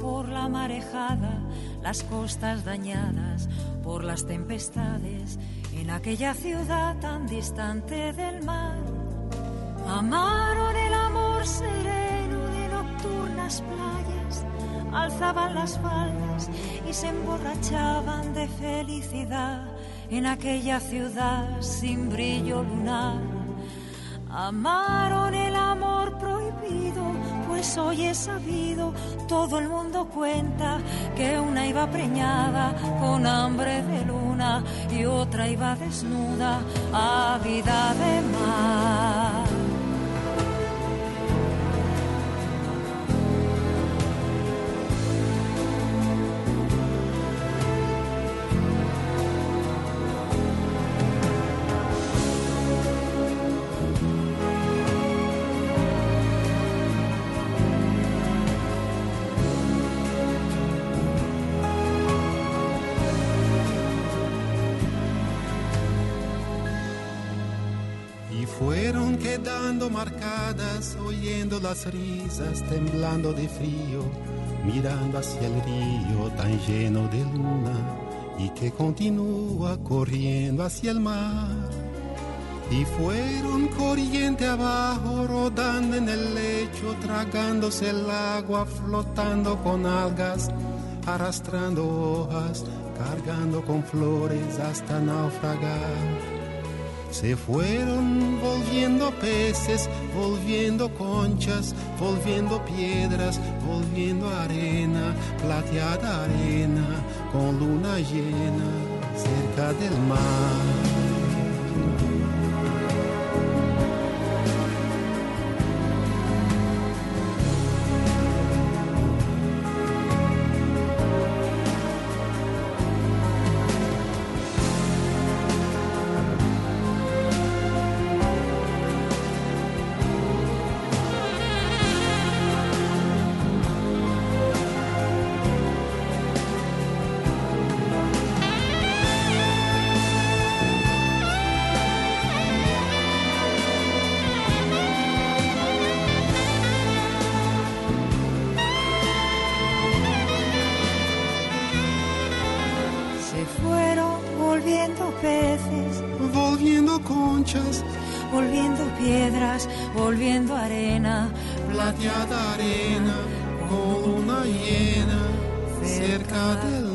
Por la marejada, las costas dañadas por las tempestades en aquella ciudad tan distante del mar. Amaron el amor sereno de nocturnas playas, alzaban las faldas y se emborrachaban de felicidad en aquella ciudad sin brillo lunar. Amaron el amor prohibido, pues hoy he sabido, todo el mundo cuenta que una iba preñada con hambre de luna y otra iba desnuda, ávida de mar. Marcadas, oyendo las risas, temblando de frío, mirando hacia el río tan lleno de luna y que continúa corriendo hacia el mar. Y fueron corriente abajo, rodando en el lecho, tragándose el agua, flotando con algas, arrastrando hojas, cargando con flores hasta naufragar. Se fueron volviendo peces, volviendo conchas, volviendo piedras, volviendo arena, plateada arena, con luna llena cerca del mar. Plateada arena, con luna llena cerca del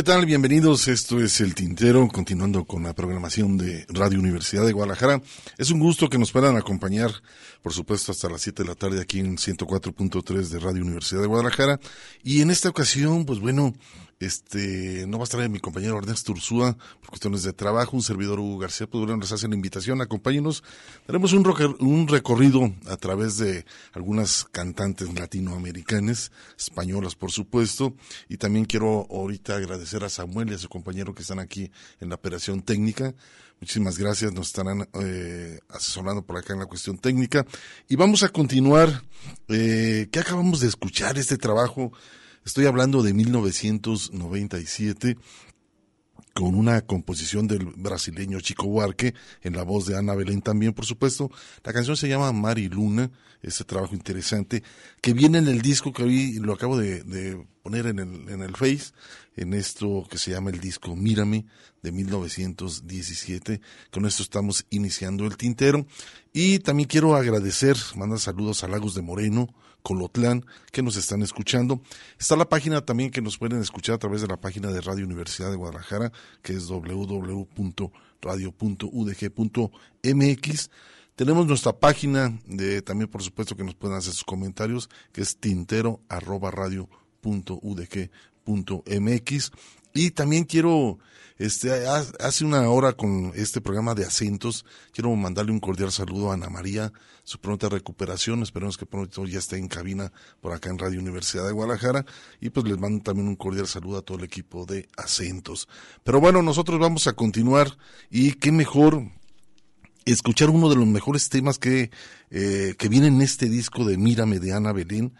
¿Qué tal? Bienvenidos. Esto es El Tintero, continuando con la programación de Radio Universidad de Guadalajara. Es un gusto que nos puedan acompañar, por supuesto, hasta las 7 de la tarde aquí en 104.3 de Radio Universidad de Guadalajara. Y en esta ocasión, pues bueno, este, no va a estar mi compañero Ernesto Ursúa por cuestiones de trabajo, un servidor Hugo García pues bueno, nos hace la invitación, acompáñenos. Tenemos un, un recorrido a través de algunas cantantes latinoamericanas, españolas por supuesto, y también quiero ahorita agradecer a Samuel y a su compañero que están aquí en la operación técnica. Muchísimas gracias, nos estarán eh, asesorando por acá en la cuestión técnica. Y vamos a continuar, eh, ¿qué acabamos de escuchar? Este trabajo Estoy hablando de 1997 con una composición del brasileño Chico Buarque, en la voz de Ana Belén también, por supuesto. La canción se llama Mari Luna, ese trabajo interesante, que viene en el disco que hoy lo acabo de, poner en el, en el Face, en esto que se llama el disco Mírame, de 1917. Con esto estamos iniciando el tintero. Y también quiero agradecer, manda saludos a Lagos de Moreno, Colotlán, que nos están escuchando. Está la página también que nos pueden escuchar a través de la página de Radio Universidad de Guadalajara, que es www.radio.udg.mx. Tenemos nuestra página de también, por supuesto, que nos pueden hacer sus comentarios, que es tintero Y también quiero este, hace una hora con este programa de acentos, quiero mandarle un cordial saludo a Ana María, su pronta recuperación, esperemos que pronto ya esté en cabina por acá en Radio Universidad de Guadalajara, y pues les mando también un cordial saludo a todo el equipo de acentos. Pero bueno, nosotros vamos a continuar, y qué mejor escuchar uno de los mejores temas que, eh, que viene en este disco de Mírame de Ana Belén.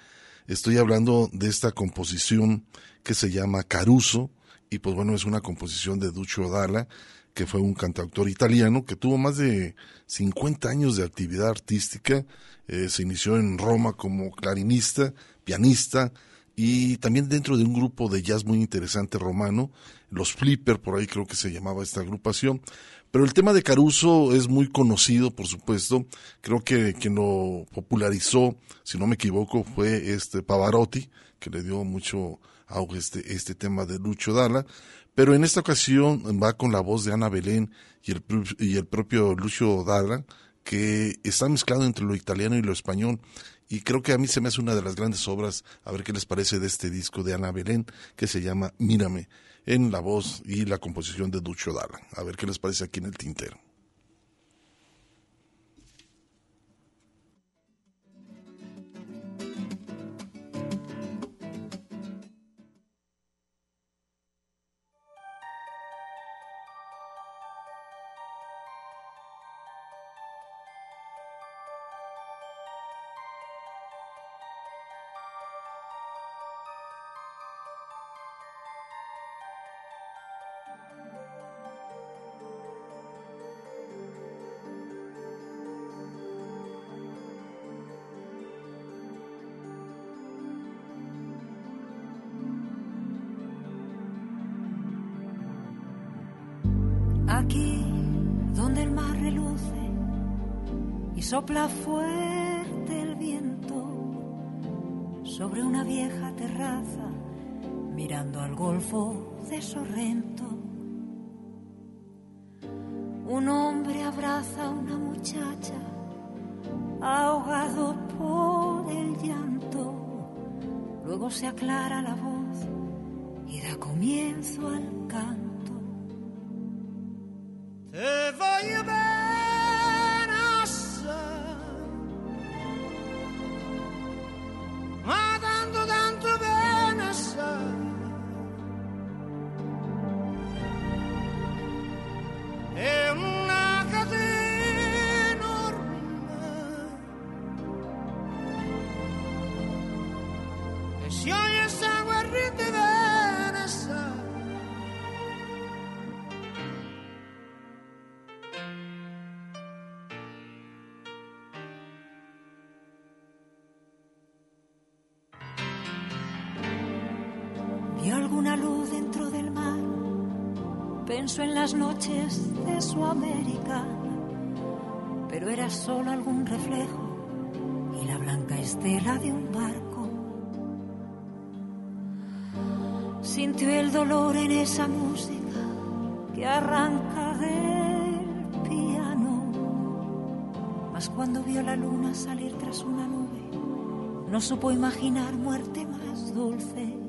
Estoy hablando de esta composición que se llama Caruso, y pues bueno, es una composición de Duccio Dalla, que fue un cantautor italiano que tuvo más de 50 años de actividad artística, eh, se inició en Roma como clarinista, pianista y también dentro de un grupo de jazz muy interesante romano, los Flipper, por ahí creo que se llamaba esta agrupación. Pero el tema de Caruso es muy conocido, por supuesto. Creo que quien lo popularizó, si no me equivoco, fue este Pavarotti, que le dio mucho auge este, este tema de Lucho Dalla, pero en esta ocasión va con la voz de Ana Belén y el, y el propio Lucio Dalla, que está mezclado entre lo italiano y lo español. Y creo que a mí se me hace una de las grandes obras, a ver qué les parece de este disco de Ana Belén, que se llama Mírame, en la voz y la composición de Lucio Dalla. A ver qué les parece aquí en el tintero. plafond. En las noches de su América, pero era solo algún reflejo y la blanca estela de un barco. sintió el dolor en esa música que arranca del piano. Mas cuando vio la luna salir tras una nube, no supo imaginar muerte más dulce.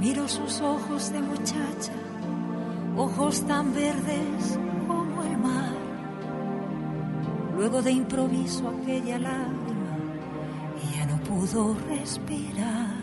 Miró sus ojos de muchacha, ojos tan verdes como el mar. Luego de improviso aquella lágrima, ya no pudo respirar.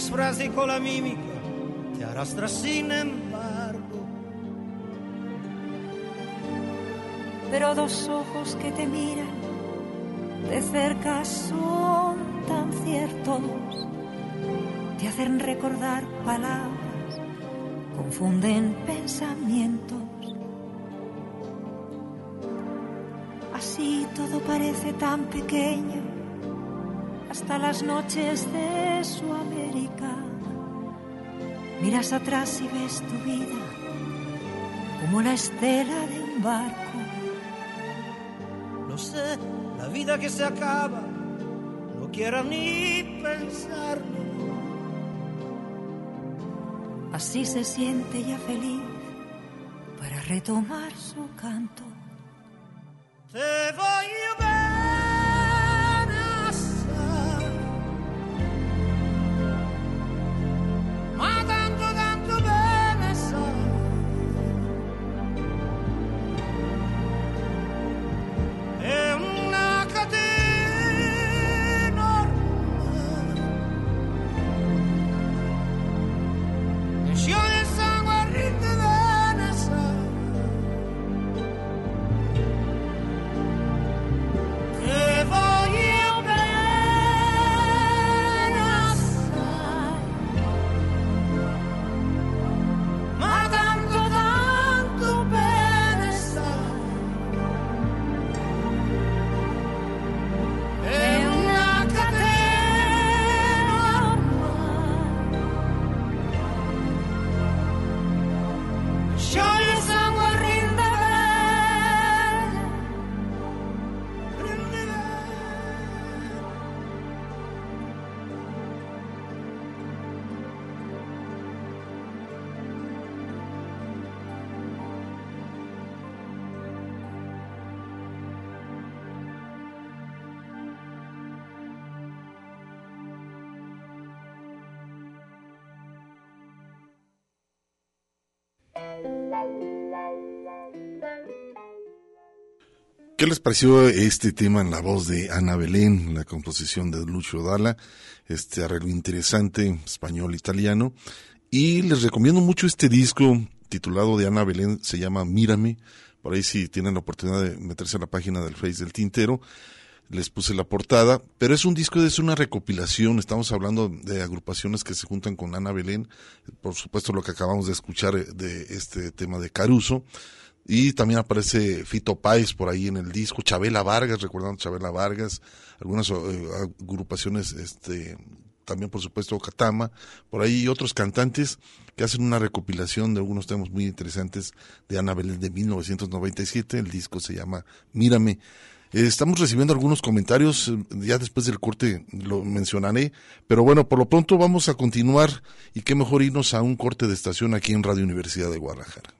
Disfraz y con la mímica, te arrastra sin embargo. pero dos ojos que te miran de cerca son tan ciertos, te hacen recordar palabras, confunden pensamientos. Así todo parece tan pequeño, hasta las noches de su América. Miras atrás y ves tu vida como la estela de un barco. Lo sé, la vida que se acaba, no quiero ni pensarlo. Así se siente ya feliz para retomar su canto. Te voglio ¿Qué les pareció este tema en la voz de Ana Belén, la composición de Lucio Dalla, este arreglo interesante, español-italiano? Y les recomiendo mucho este disco titulado de Ana Belén, se llama Mírame, por ahí si tienen la oportunidad de meterse a la página del Face del Tintero, les puse la portada, pero es un disco, es una recopilación, estamos hablando de agrupaciones que se juntan con Ana Belén, por supuesto lo que acabamos de escuchar eh, de este tema de Caruso, y también aparece Fito Páez por ahí en el disco, Chabela Vargas, recordando Chabela Vargas, algunas eh, agrupaciones, este, también por supuesto Catama, por ahí otros cantantes que hacen una recopilación de algunos temas muy interesantes de Ana Belén de 1997, el disco se llama Mírame. Eh, estamos recibiendo algunos comentarios, eh, ya después del corte lo mencionaré, pero bueno, por lo pronto vamos a continuar y qué mejor irnos a un corte de estación aquí en Radio Universidad de Guadalajara.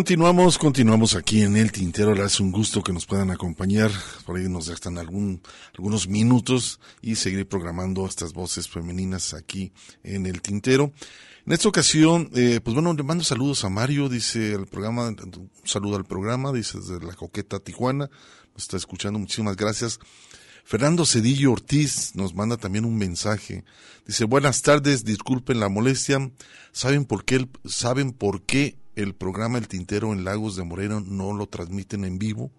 Continuamos, continuamos aquí en El Tintero. Es un gusto que nos puedan acompañar. Por ahí nos restan algún, algunos minutos y seguir programando estas voces femeninas aquí en El Tintero. En esta ocasión, eh, pues bueno, le mando saludos a Mario, dice el programa, un saludo al programa, dice desde la Coqueta Tijuana, nos está escuchando, muchísimas gracias. Fernando Cedillo Ortiz nos manda también un mensaje. Dice, buenas tardes, disculpen la molestia. ¿Saben por qué, saben por qué el programa El Tintero en Lagos de Moreno no lo transmiten en vivo?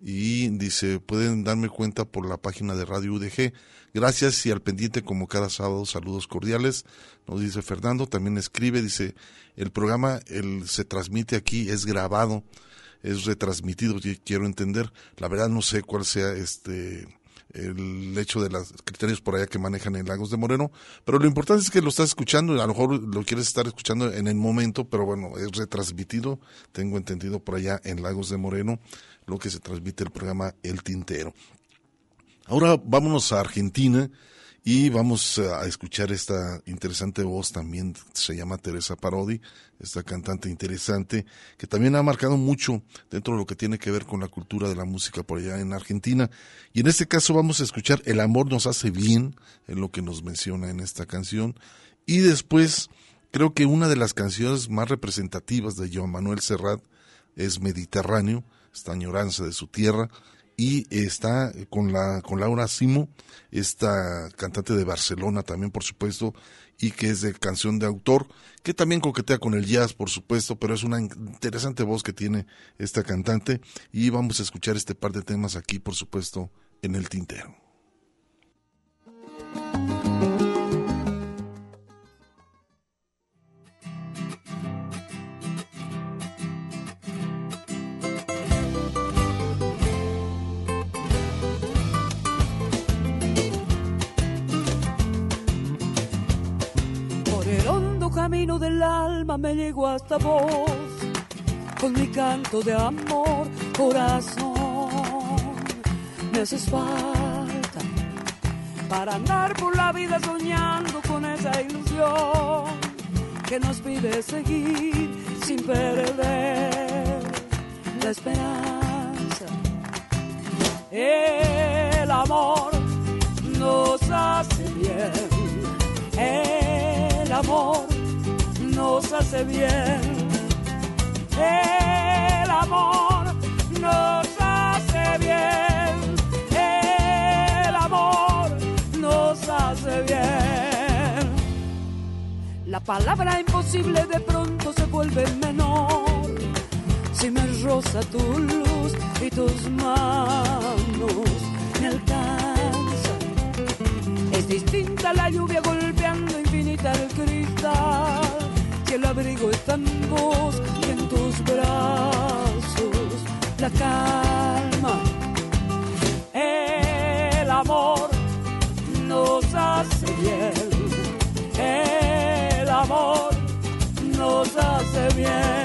Y dice, pueden darme cuenta por la página de Radio UDG. Gracias y al pendiente como cada sábado, saludos cordiales. Nos dice Fernando, también escribe, dice, el programa el, se transmite aquí, es grabado, es retransmitido, quiero entender. La verdad no sé cuál sea este el hecho de los criterios por allá que manejan en Lagos de Moreno, pero lo importante es que lo estás escuchando, a lo mejor lo quieres estar escuchando en el momento, pero bueno, es retransmitido, tengo entendido por allá en Lagos de Moreno, lo que se transmite el programa El Tintero. Ahora vámonos a Argentina y vamos a escuchar esta interesante voz también, se llama Teresa Parodi, esta cantante interesante, que también ha marcado mucho dentro de lo que tiene que ver con la cultura de la música por allá en Argentina. Y en este caso vamos a escuchar El amor nos hace bien, en lo que nos menciona en esta canción. Y después, creo que una de las canciones más representativas de Joan Manuel Serrat es Mediterráneo, esta añoranza de su tierra, y está con la con Laura Simo, esta cantante de Barcelona también por supuesto y que es de canción de autor, que también coquetea con el jazz por supuesto, pero es una interesante voz que tiene esta cantante y vamos a escuchar este par de temas aquí por supuesto en el tintero. Alma me llegó hasta vos, con mi canto de amor, corazón. Me haces falta para andar por la vida soñando con esa ilusión que nos pide seguir sin perder la esperanza. El amor nos hace bien. El amor nos hace bien. El amor nos hace bien. El amor nos hace bien. La palabra imposible de pronto se vuelve menor. Si me roza tu luz y tus manos me alcanzan. Es distinta la lluvia golpeando infinita el cristal el abrigo está en vos y en tus brazos la calma. El amor nos hace bien, el amor nos hace bien.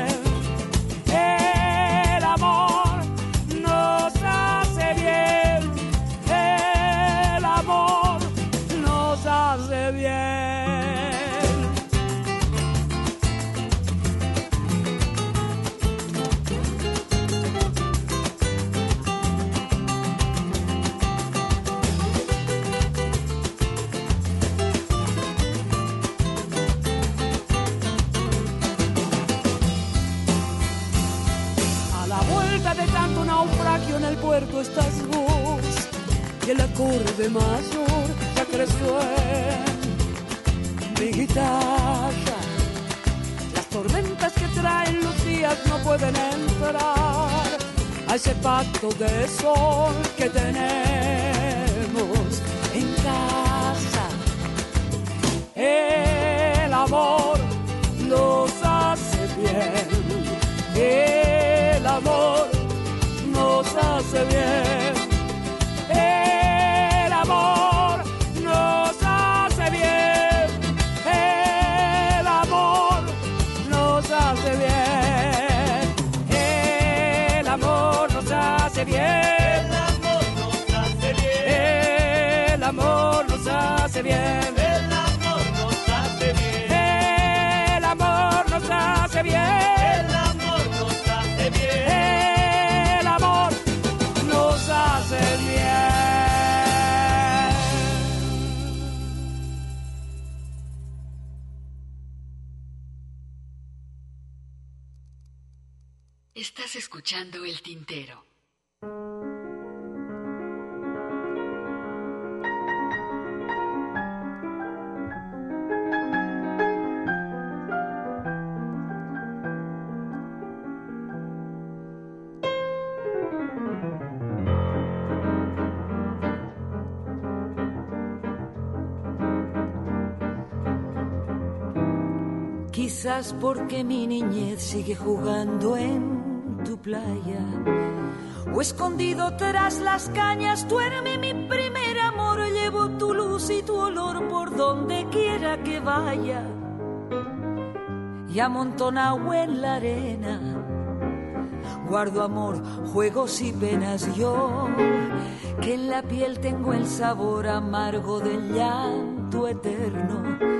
Puerto estás vos y el acorde mayor ya creció en mi guitarra. Las tormentas que traen los días no pueden entrar a ese pacto de sol que tenemos en casa. El amor nos hace bien. El amor nos hace bien. El amor nos hace bien. El amor nos hace bien. El amor nos hace bien. El amor nos hace bien. El amor nos hace bien. El amor nos hace bien. Tintero. Quizás porque mi niñez sigue jugando en tu playa. O escondido tras las cañas duerme mi primer amor. Llevo tu luz y tu olor por donde quiera que vaya. Y amontonado en la arena. Guardo amor, juegos y penas yo, que en la piel tengo el sabor amargo del llanto eterno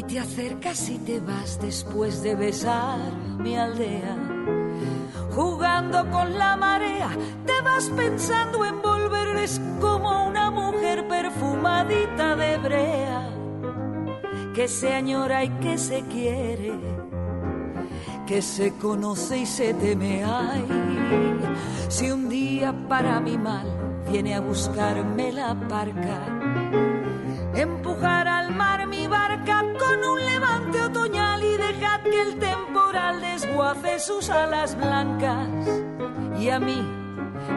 Y te acercas y te vas después de besar mi aldea jugando con la marea, te vas pensando en volver, es como una mujer perfumadita de brea, que se añora y que se quiere, que se conoce y se teme. Ay, si un día para mi mal viene a buscarme la parca, empujar al mar mi barca sus alas blancas y a mí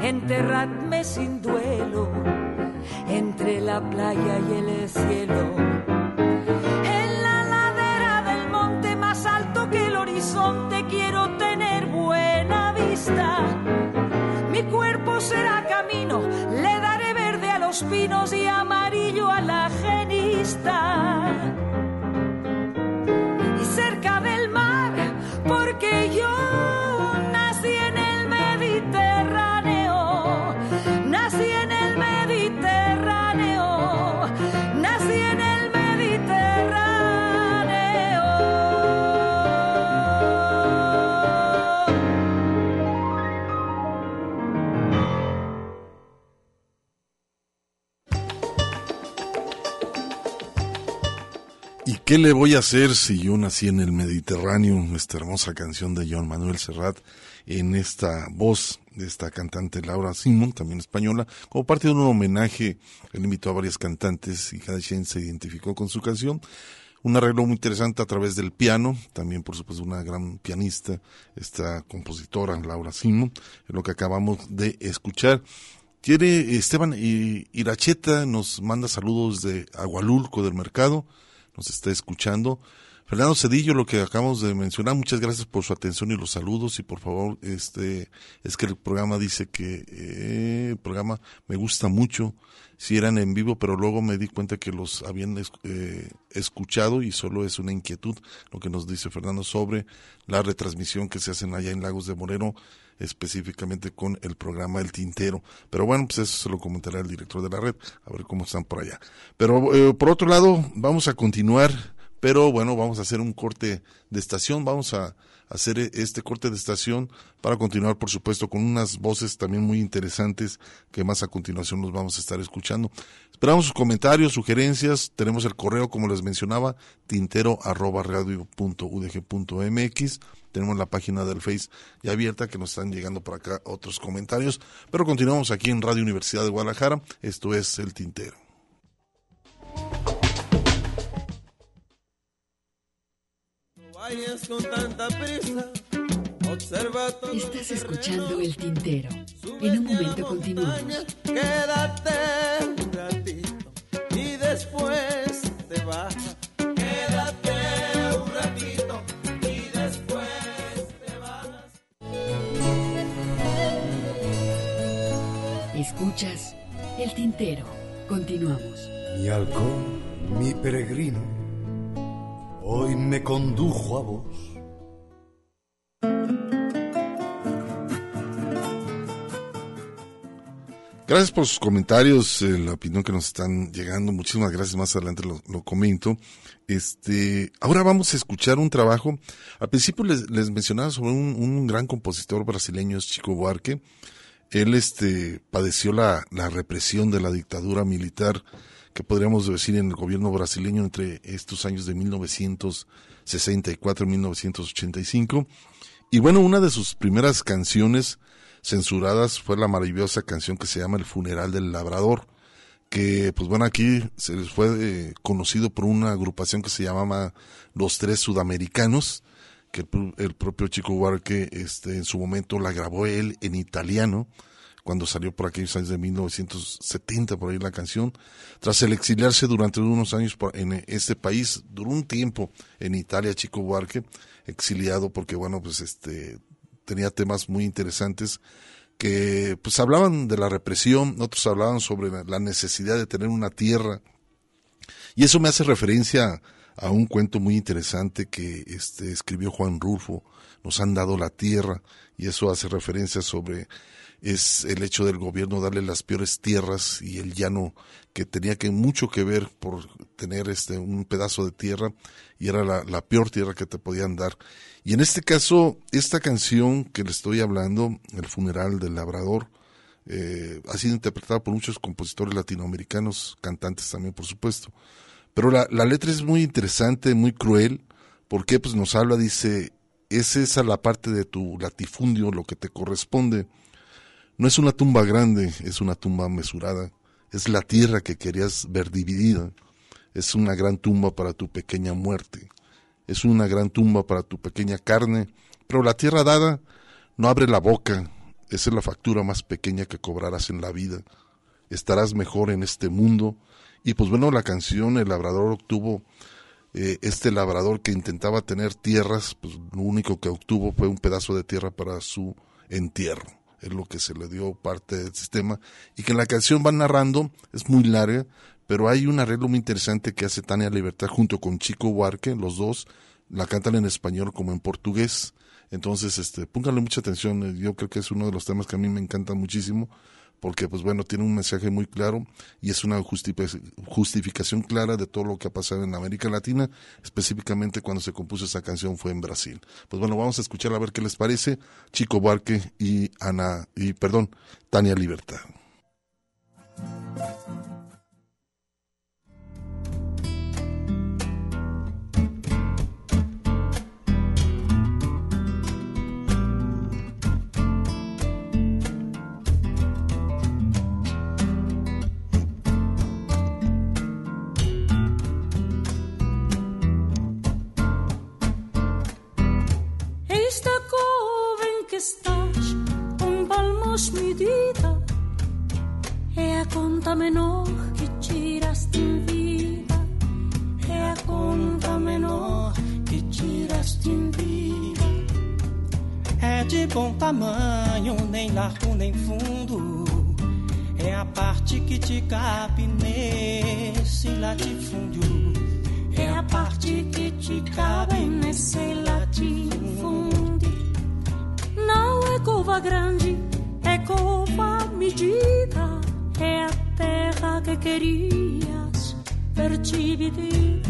enterradme sin duelo entre la playa y el cielo. En la ladera del monte más alto que el horizonte quiero tener buena vista. Mi cuerpo será camino, le daré verde a los pinos y amarillo a la genista. Qué le voy a hacer si yo nací en el Mediterráneo? Esta hermosa canción de John Manuel Serrat en esta voz de esta cantante Laura Simon, también española, como parte de un homenaje. Él invitó a varias cantantes y cada quien se identificó con su canción. Un arreglo muy interesante a través del piano, también por supuesto una gran pianista, esta compositora Laura Simon, lo que acabamos de escuchar. Quiere Esteban I- Iracheta, nos manda saludos de Agualulco del Mercado, nos está escuchando. Fernando Cedillo, lo que acabamos de mencionar, muchas gracias por su atención y los saludos. Y por favor, este, es que el programa dice que eh, el programa me gusta mucho, si eran en vivo, pero luego me di cuenta que los habían eh, escuchado y solo es una inquietud lo que nos dice Fernando sobre la retransmisión que se hacen allá en Lagos de Moreno, específicamente con el programa El Tintero. Pero bueno, pues eso se lo comentará el director de la red, a ver cómo están por allá. Pero eh, por otro lado, vamos a continuar pero bueno, vamos a hacer un corte de estación, vamos a hacer este corte de estación para continuar, por supuesto, con unas voces también muy interesantes que más a continuación nos vamos a estar escuchando. Esperamos sus comentarios, sugerencias, tenemos el correo, como les mencionaba, tintero radio. Tenemos la página del Face ya abierta que nos están llegando por acá otros comentarios, pero continuamos aquí en Radio Universidad de Guadalajara. Esto es El Tintero. vayas con tanta prisa. Observa todo Estás escuchando el tintero. En un momento continuamos. Quédate un ratito y después te vas. Escuchas el tintero. Continuamos. Mi halcón, mi peregrino, hoy me condujo a vos. Gracias por sus comentarios, eh, la opinión que nos están llegando. Muchísimas gracias. Más adelante lo, lo comento. Este, ahora vamos a escuchar un trabajo. Al principio les, les mencionaba sobre un, un, gran compositor brasileño, es Chico Buarque. Él, este, padeció la, la represión de la dictadura militar que podríamos decir en el gobierno brasileño entre estos años de 1964 y 1985. Y bueno, una de sus primeras canciones censuradas fue la maravillosa canción que se llama El funeral del labrador, que pues bueno, aquí se les fue eh, conocido por una agrupación que se llamaba Los Tres Sudamericanos, que el, el propio Chico Buarque este, en su momento la grabó él en italiano, cuando salió por aquellos años de 1970 por ahí la canción. Tras el exiliarse durante unos años en este país, duró un tiempo en Italia Chico Buarque, exiliado porque bueno, pues este tenía temas muy interesantes que pues hablaban de la represión, otros hablaban sobre la necesidad de tener una tierra. Y eso me hace referencia a un cuento muy interesante que este escribió Juan Rulfo, nos han dado la tierra, y eso hace referencia sobre es el hecho del gobierno darle las peores tierras y el llano que tenía que mucho que ver por tener este un pedazo de tierra y era la, la peor tierra que te podían dar. Y en este caso, esta canción que le estoy hablando, El funeral del labrador, eh, ha sido interpretada por muchos compositores latinoamericanos, cantantes también, por supuesto. Pero la, letra es muy interesante, muy cruel, porque pues nos habla, dice, es esa la parte de tu latifundio, lo que te corresponde no es una tumba grande, es una tumba mesurada. Es la tierra que querías ver dividida. Es una gran tumba para tu pequeña muerte. Es una gran tumba para tu pequeña carne. Pero la tierra dada no abre la boca. Esa es la factura más pequeña que cobrarás en la vida. Estarás mejor en este mundo. Y pues bueno, la canción El labrador obtuvo, eh, este labrador que intentaba tener tierras, pues lo único que obtuvo fue un pedazo de tierra para su entierro. Es lo que se le dio parte del sistema, y que en la canción va narrando, es muy larga, pero hay un arreglo muy interesante que hace Tania Libertad junto con Chico Huarque, los dos la cantan en español como en portugués, entonces este, pónganle mucha atención, yo creo que es uno de los temas que a mí me encanta muchísimo, porque pues bueno, tiene un mensaje muy claro y es una justificación clara de todo lo que ha pasado en América Latina, específicamente cuando se compuso esa canción fue en Brasil. Pues bueno, vamos a escuchar a ver qué les parece Chico Barque y Ana, y perdón, Tania Libertad. Palmos medida é a conta menor que tiraste em vida. É a conta menor que tiraste em vida. É de bom tamanho nem largo nem fundo. É a parte que te cabe nesse latifúndio. É a parte que te cabe nesse latifúndio. Não é cova grande, cova medida. É a terra que querias ver dividir.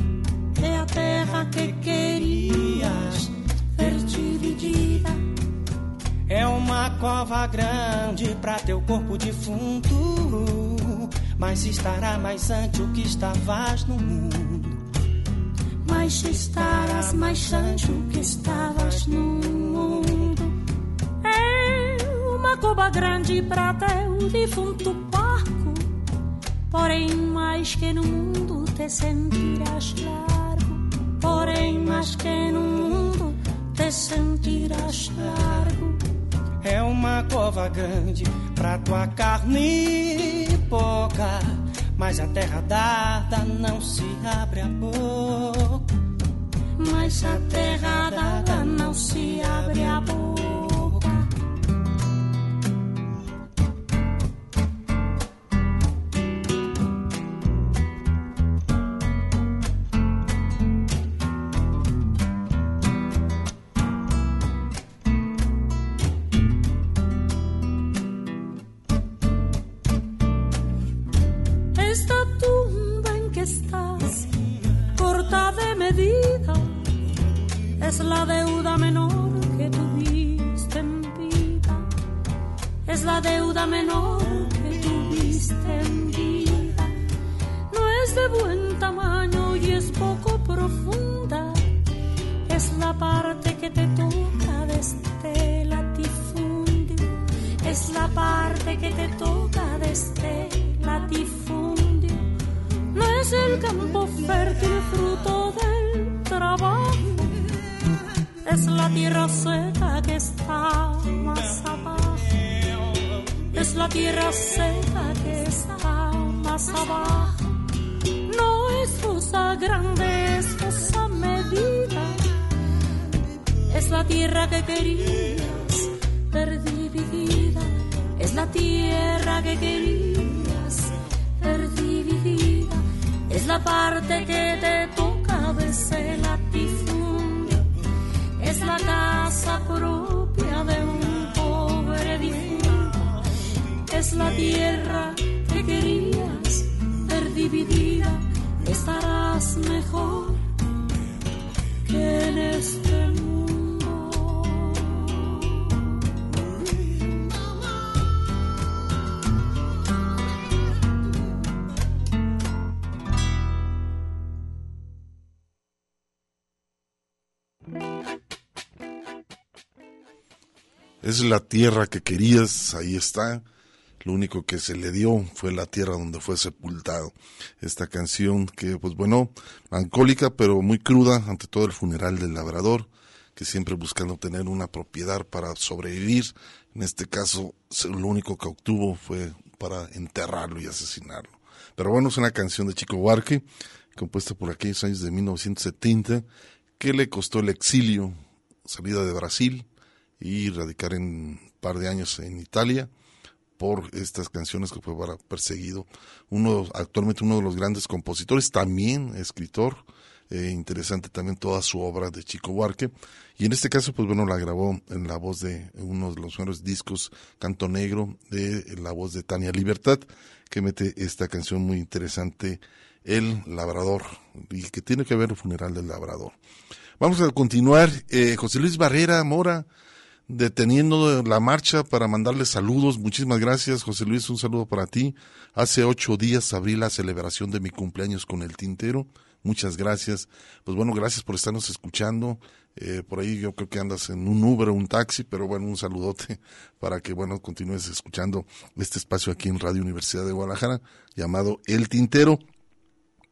É a terra que querias ver dividida. É uma cova grande para teu corpo defunto. Mas estará mais antes o que estavas no mundo. Mas estarás mais antes o que estavas no mundo uma coba grande para teu defunto parco. Porém, mais que no mundo te sentirás largo. Porém, mais que no mundo te sentirás largo. É uma cova grande pra tua carne pouca. Mas a terra dada não se abre a boca. Mas a terra dada não se abre a boca. Es la tierra seca que está más abajo. No es cosa grande, es cosa medida. Es la tierra que querías ver dividida. Es la tierra que querías ver dividida. Es la parte que te toca de es la casa propia de un es la tierra que querías ver dividida, estarás mejor que en este mundo. Es la tierra que querías, ahí está. Lo único que se le dio fue la tierra donde fue sepultado. Esta canción que, pues bueno, melancólica, pero muy cruda ante todo el funeral del labrador, que siempre buscando tener una propiedad para sobrevivir. En este caso, lo único que obtuvo fue para enterrarlo y asesinarlo. Pero bueno, es una canción de Chico Buarque, compuesta por aquellos años de 1970, que le costó el exilio, salida de Brasil, y radicar en un par de años en Italia por estas canciones que fue para perseguido. Uno, actualmente uno de los grandes compositores, también escritor, eh, interesante también toda su obra de Chico Huarque. Y en este caso, pues bueno, la grabó en la voz de uno de los mejores discos, Canto Negro, de la voz de Tania Libertad, que mete esta canción muy interesante, El Labrador, y que tiene que ver el funeral del Labrador. Vamos a continuar. Eh, José Luis Barrera Mora, deteniendo la marcha para mandarle saludos. Muchísimas gracias, José Luis, un saludo para ti. Hace ocho días abrí la celebración de mi cumpleaños con el tintero. Muchas gracias. Pues bueno, gracias por estarnos escuchando. Eh, por ahí yo creo que andas en un Uber o un taxi, pero bueno, un saludote para que, bueno, continúes escuchando este espacio aquí en Radio Universidad de Guadalajara llamado El Tintero.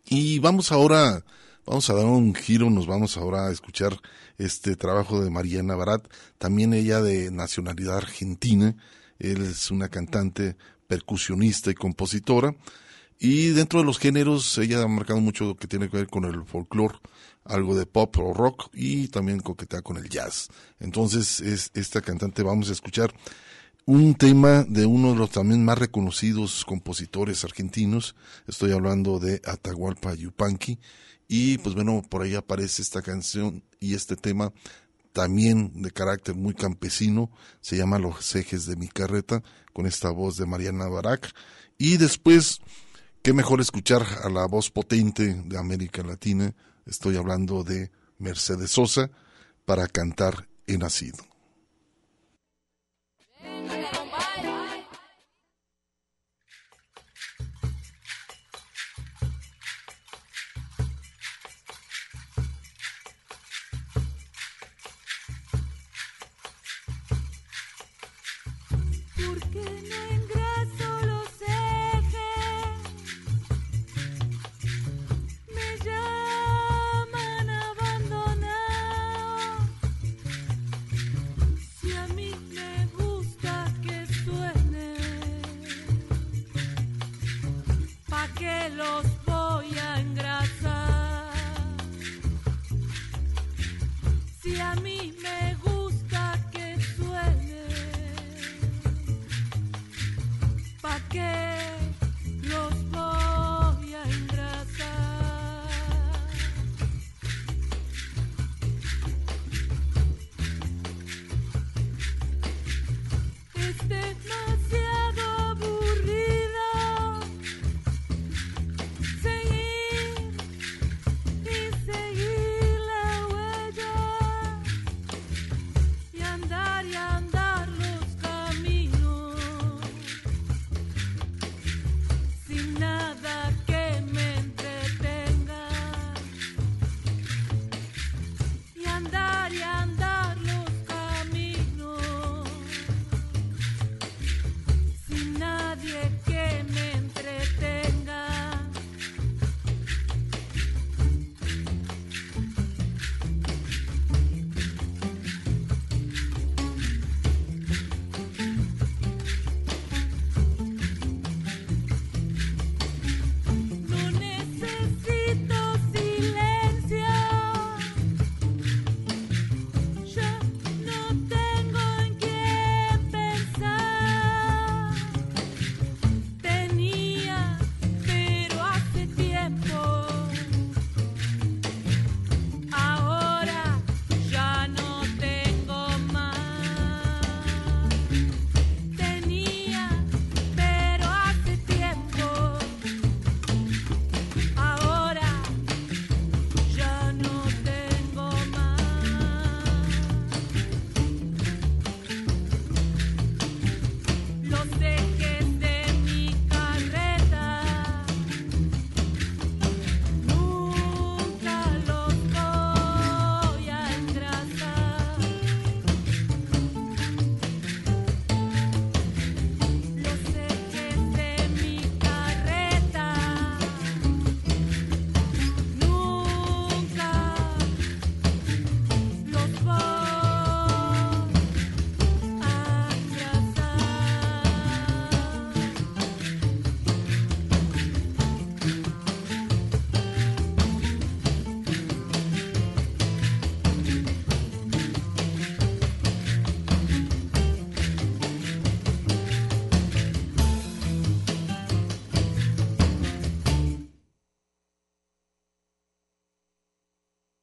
Y vamos ahora Vamos a dar un giro, nos vamos ahora a escuchar este trabajo de Mariana Barat, también ella de nacionalidad argentina, él es una cantante, percusionista y compositora, y dentro de los géneros ella ha marcado mucho lo que tiene que ver con el folclore, algo de pop o rock y también coquetea con el jazz. Entonces, es esta cantante vamos a escuchar un tema de uno de los también más reconocidos compositores argentinos, estoy hablando de Atahualpa Yupanqui, y pues bueno, por ahí aparece esta canción y este tema también de carácter muy campesino, se llama Los ejes de mi carreta, con esta voz de Mariana Barak. Y después, qué mejor escuchar a la voz potente de América Latina, estoy hablando de Mercedes Sosa, para cantar He nacido.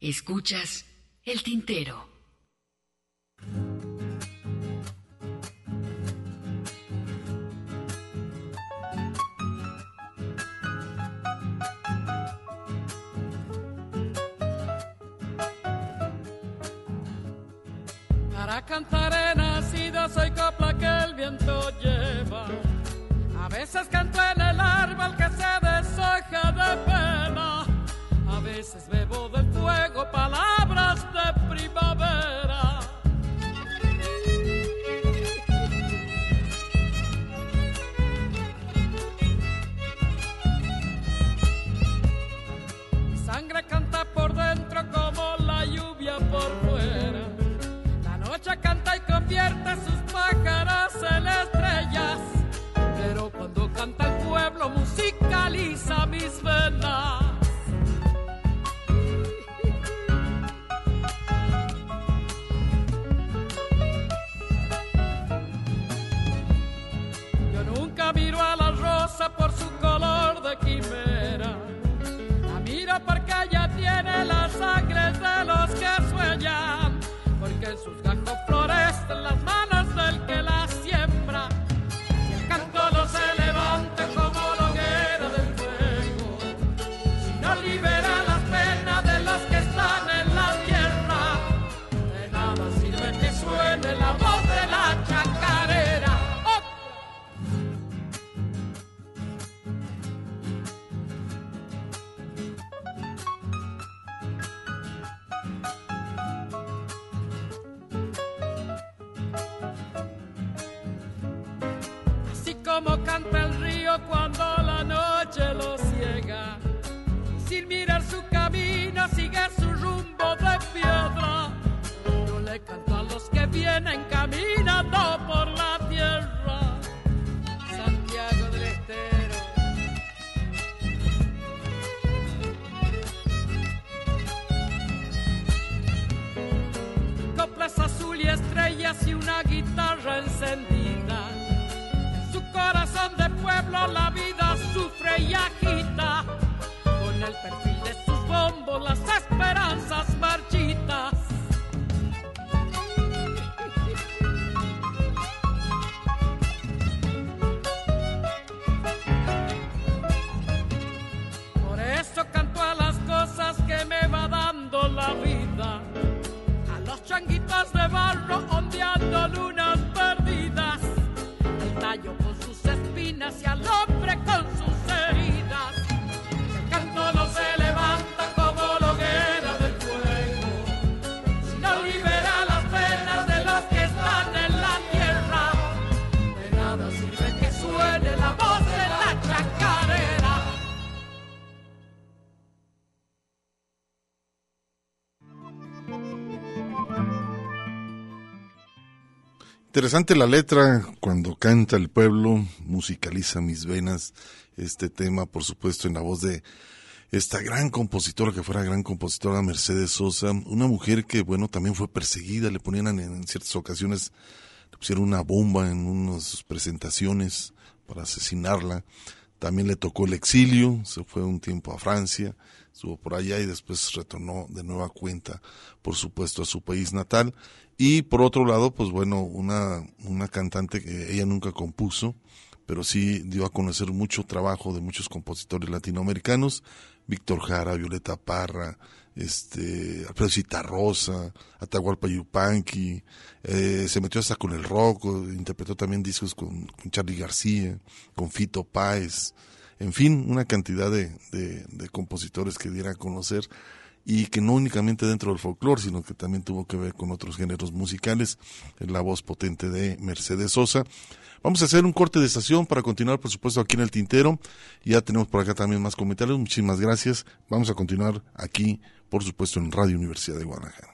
Escuchas el tintero. Para cantar he nacido, soy copla que el viento lleva. A veces canto en el árbol que se deshoja de pena. A veces bebo palabras de primavera. Mi sangre canta por dentro como la lluvia por fuera. La noche canta y convierte sus pájaras en estrellas. Pero cuando canta el pueblo musicaliza mis venas. Interesante la letra, cuando canta el pueblo, musicaliza mis venas, este tema, por supuesto, en la voz de esta gran compositora, que fuera gran compositora, Mercedes Sosa, una mujer que, bueno, también fue perseguida, le ponían en, ciertas ocasiones, le pusieron una bomba en una de sus presentaciones para asesinarla, también le tocó el exilio, se fue un tiempo a Francia, estuvo por allá y después retornó de nueva cuenta, por supuesto, a su país natal. Y por otro lado, pues bueno, una, una cantante que ella nunca compuso, pero sí dio a conocer mucho trabajo de muchos compositores latinoamericanos, Víctor Jara, Violeta Parra, este, Alfredo Citarrosa, Atahualpa Yupanqui, eh, se metió hasta con el rock, interpretó también discos con, con Charlie García, con Fito Páez, en fin, una cantidad de, de, de compositores que diera a conocer y que no únicamente dentro del folclore, sino que también tuvo que ver con otros géneros musicales, la voz potente de Mercedes Sosa. Vamos a hacer un corte de estación para continuar, por supuesto, aquí en el Tintero. Ya tenemos por acá también más comentarios. Muchísimas gracias. Vamos a continuar aquí, por supuesto, en Radio Universidad de Guadalajara.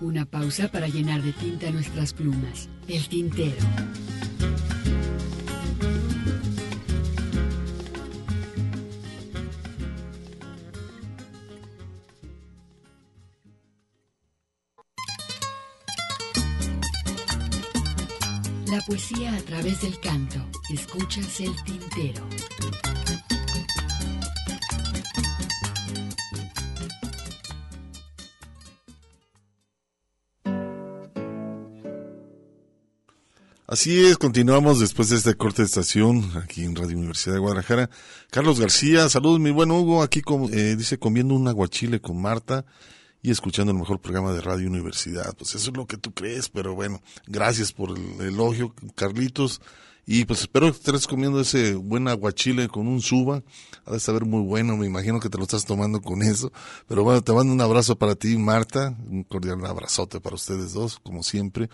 Una pausa para llenar de tinta nuestras plumas. El tintero. Poesía a través del canto. Escuchas el tintero. Así es, continuamos después de este corte de estación aquí en Radio Universidad de Guadalajara. Carlos García, saludos mi buen Hugo, aquí eh, dice comiendo un aguachile con Marta y escuchando el mejor programa de Radio Universidad. Pues eso es lo que tú crees, pero bueno, gracias por el elogio, Carlitos. Y pues espero que estés comiendo ese buen aguachile con un suba. Ha de saber muy bueno, me imagino que te lo estás tomando con eso. Pero bueno, te mando un abrazo para ti, Marta. Un cordial abrazote para ustedes dos, como siempre.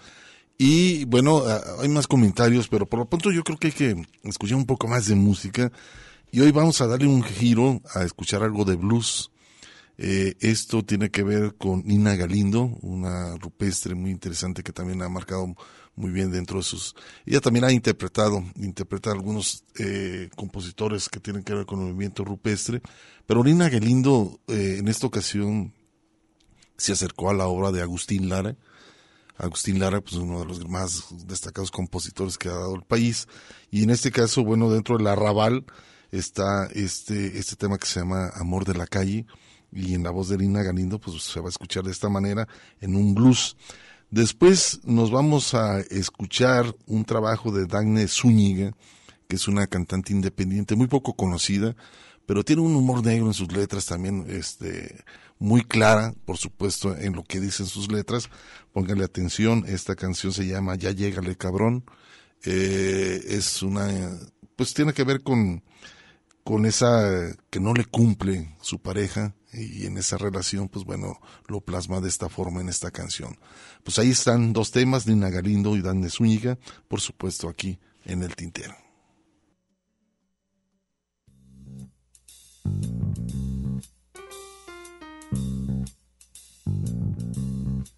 Y bueno, ah, hay más comentarios, pero por lo pronto yo creo que hay que escuchar un poco más de música. Y hoy vamos a darle un giro a escuchar algo de blues. Eh, esto tiene que ver con Nina Galindo, una rupestre muy interesante que también ha marcado muy bien dentro de sus... Ella también ha interpretado, interpreta algunos eh, compositores que tienen que ver con el movimiento rupestre, pero Nina Galindo eh, en esta ocasión se acercó a la obra de Agustín Lara, Agustín Lara, pues uno de los más destacados compositores que ha dado el país. Y en este caso, bueno, dentro del arrabal está este, este tema que se llama Amor de la Calle. Y en la voz de Lina Galindo, pues se va a escuchar de esta manera en un blues. Después nos vamos a escuchar un trabajo de Dagne Zúñiga, que es una cantante independiente muy poco conocida, pero tiene un humor negro en sus letras también, este, muy clara, por supuesto, en lo que dicen sus letras. Póngale atención, esta canción se llama Ya llegale cabrón. Eh, es una, pues tiene que ver con, con esa que no le cumple su pareja y en esa relación, pues bueno, lo plasma de esta forma en esta canción. Pues ahí están dos temas, Nina Galindo y Dan Zúñiga, por supuesto aquí en el tintero.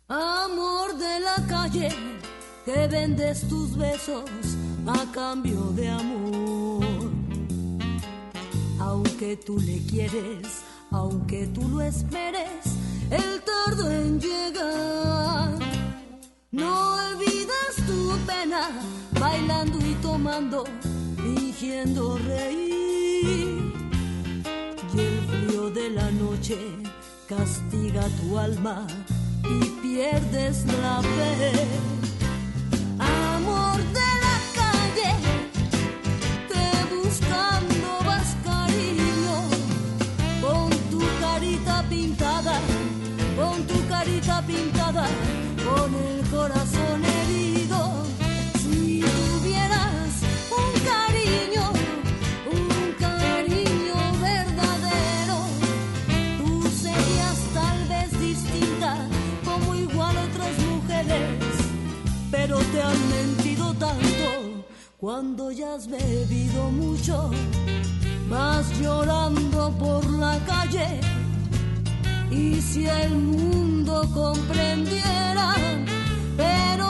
Amor de la calle, que vendes tus besos a cambio de amor. Aunque tú le quieres, aunque tú lo esperes, el tardo en llegar. No olvidas tu pena, bailando y tomando, fingiendo reír. Y el frío de la noche castiga tu alma y pierdes la fe. Pintada, con el corazón herido. Si tuvieras un cariño, un cariño verdadero, tú serías tal vez distinta como igual otras mujeres, pero te han mentido tanto cuando ya has bebido mucho, vas llorando por la calle. Y si el mundo comprendiera, pero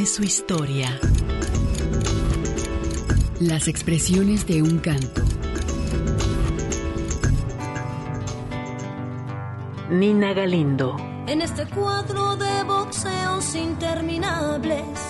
tiene su historia. Las expresiones de un canto. Nina Galindo. En este cuadro de boxeos interminables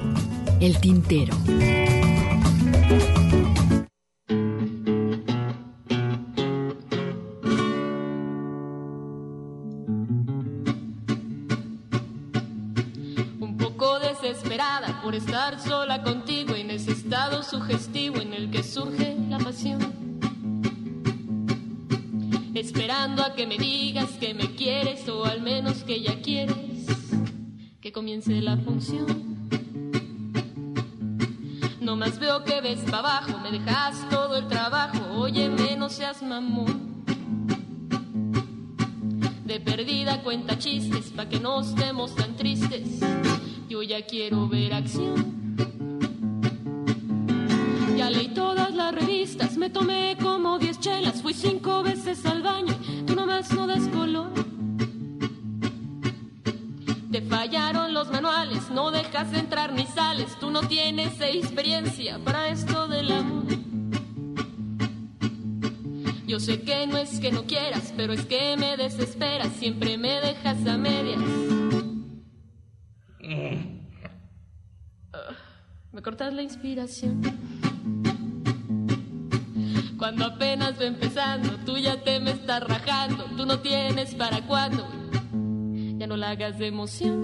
el tintero. Un poco desesperada por estar sola contigo en ese estado sugestivo en el que surge la pasión. Esperando a que me digas que me quieres o al menos que ya quieres que comience la función. Que no estemos tan tristes. Yo ya quiero ver acción. Ya leí todas las revistas, me tomé como diez chelas, fui cinco veces al baño, tú nomás no das color. Te fallaron los manuales, no dejas entrar ni sales, tú no tienes experiencia para emoción.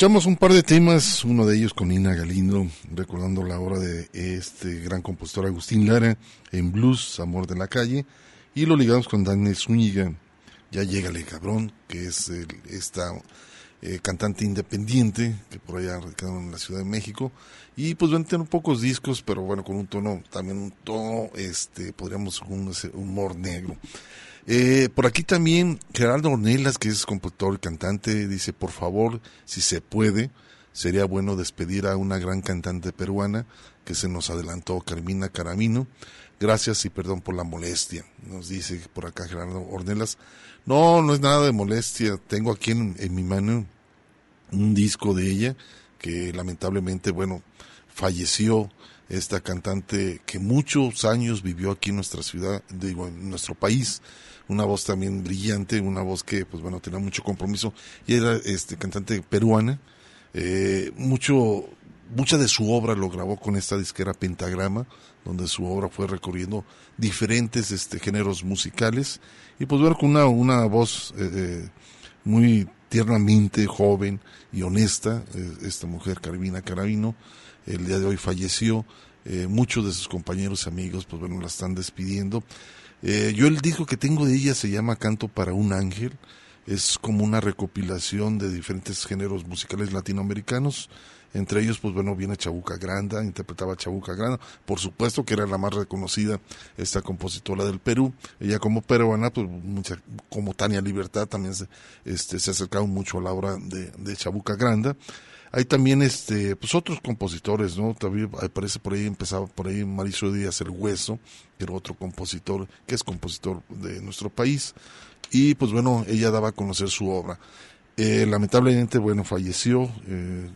Escuchamos un par de temas, uno de ellos con Nina Galindo, recordando la obra de este gran compositor Agustín Lara en blues, Amor de la Calle, y lo ligamos con Daniel Zúñiga, Ya Llegale Cabrón, que es el, esta eh, cantante independiente que por allá radicado en la Ciudad de México, y pues van tener pocos discos, pero bueno, con un tono, también un tono, este, podríamos, un humor negro. Eh, por aquí también Gerardo Ornelas, que es compositor y cantante, dice, por favor, si se puede, sería bueno despedir a una gran cantante peruana que se nos adelantó, Carmina Caramino. Gracias y perdón por la molestia, nos dice por acá Gerardo Ornelas. No, no es nada de molestia. Tengo aquí en, en mi mano un disco de ella que lamentablemente, bueno, falleció esta cantante que muchos años vivió aquí en nuestra ciudad, digo, en nuestro país, una voz también brillante, una voz que, pues bueno, tenía mucho compromiso, y era este cantante peruana, eh, mucho, mucha de su obra lo grabó con esta disquera Pentagrama, donde su obra fue recorriendo diferentes este, géneros musicales, y pues bueno, con una, una voz eh, eh muy tiernamente joven y honesta, eh, esta mujer Carvina Carabino, el día de hoy falleció, eh, muchos de sus compañeros y amigos, pues bueno, la están despidiendo. Eh, yo el disco que tengo de ella se llama Canto para un Ángel. es como una recopilación de diferentes géneros musicales latinoamericanos. Entre ellos, pues bueno, viene Chabuca Granda, interpretaba Chabuca Granda, por supuesto que era la más reconocida, esta compositora del Perú. Ella como peruana, pues mucha, como Tania Libertad también se, este, se acercaba mucho a la obra de, de Chabuca Granda. Hay también este, pues otros compositores, ¿no? También aparece por ahí, empezaba por ahí Mauricio Díaz el Hueso, que era otro compositor, que es compositor de nuestro país. Y pues bueno, ella daba a conocer su obra. Eh, lamentablemente, bueno, falleció. Eh,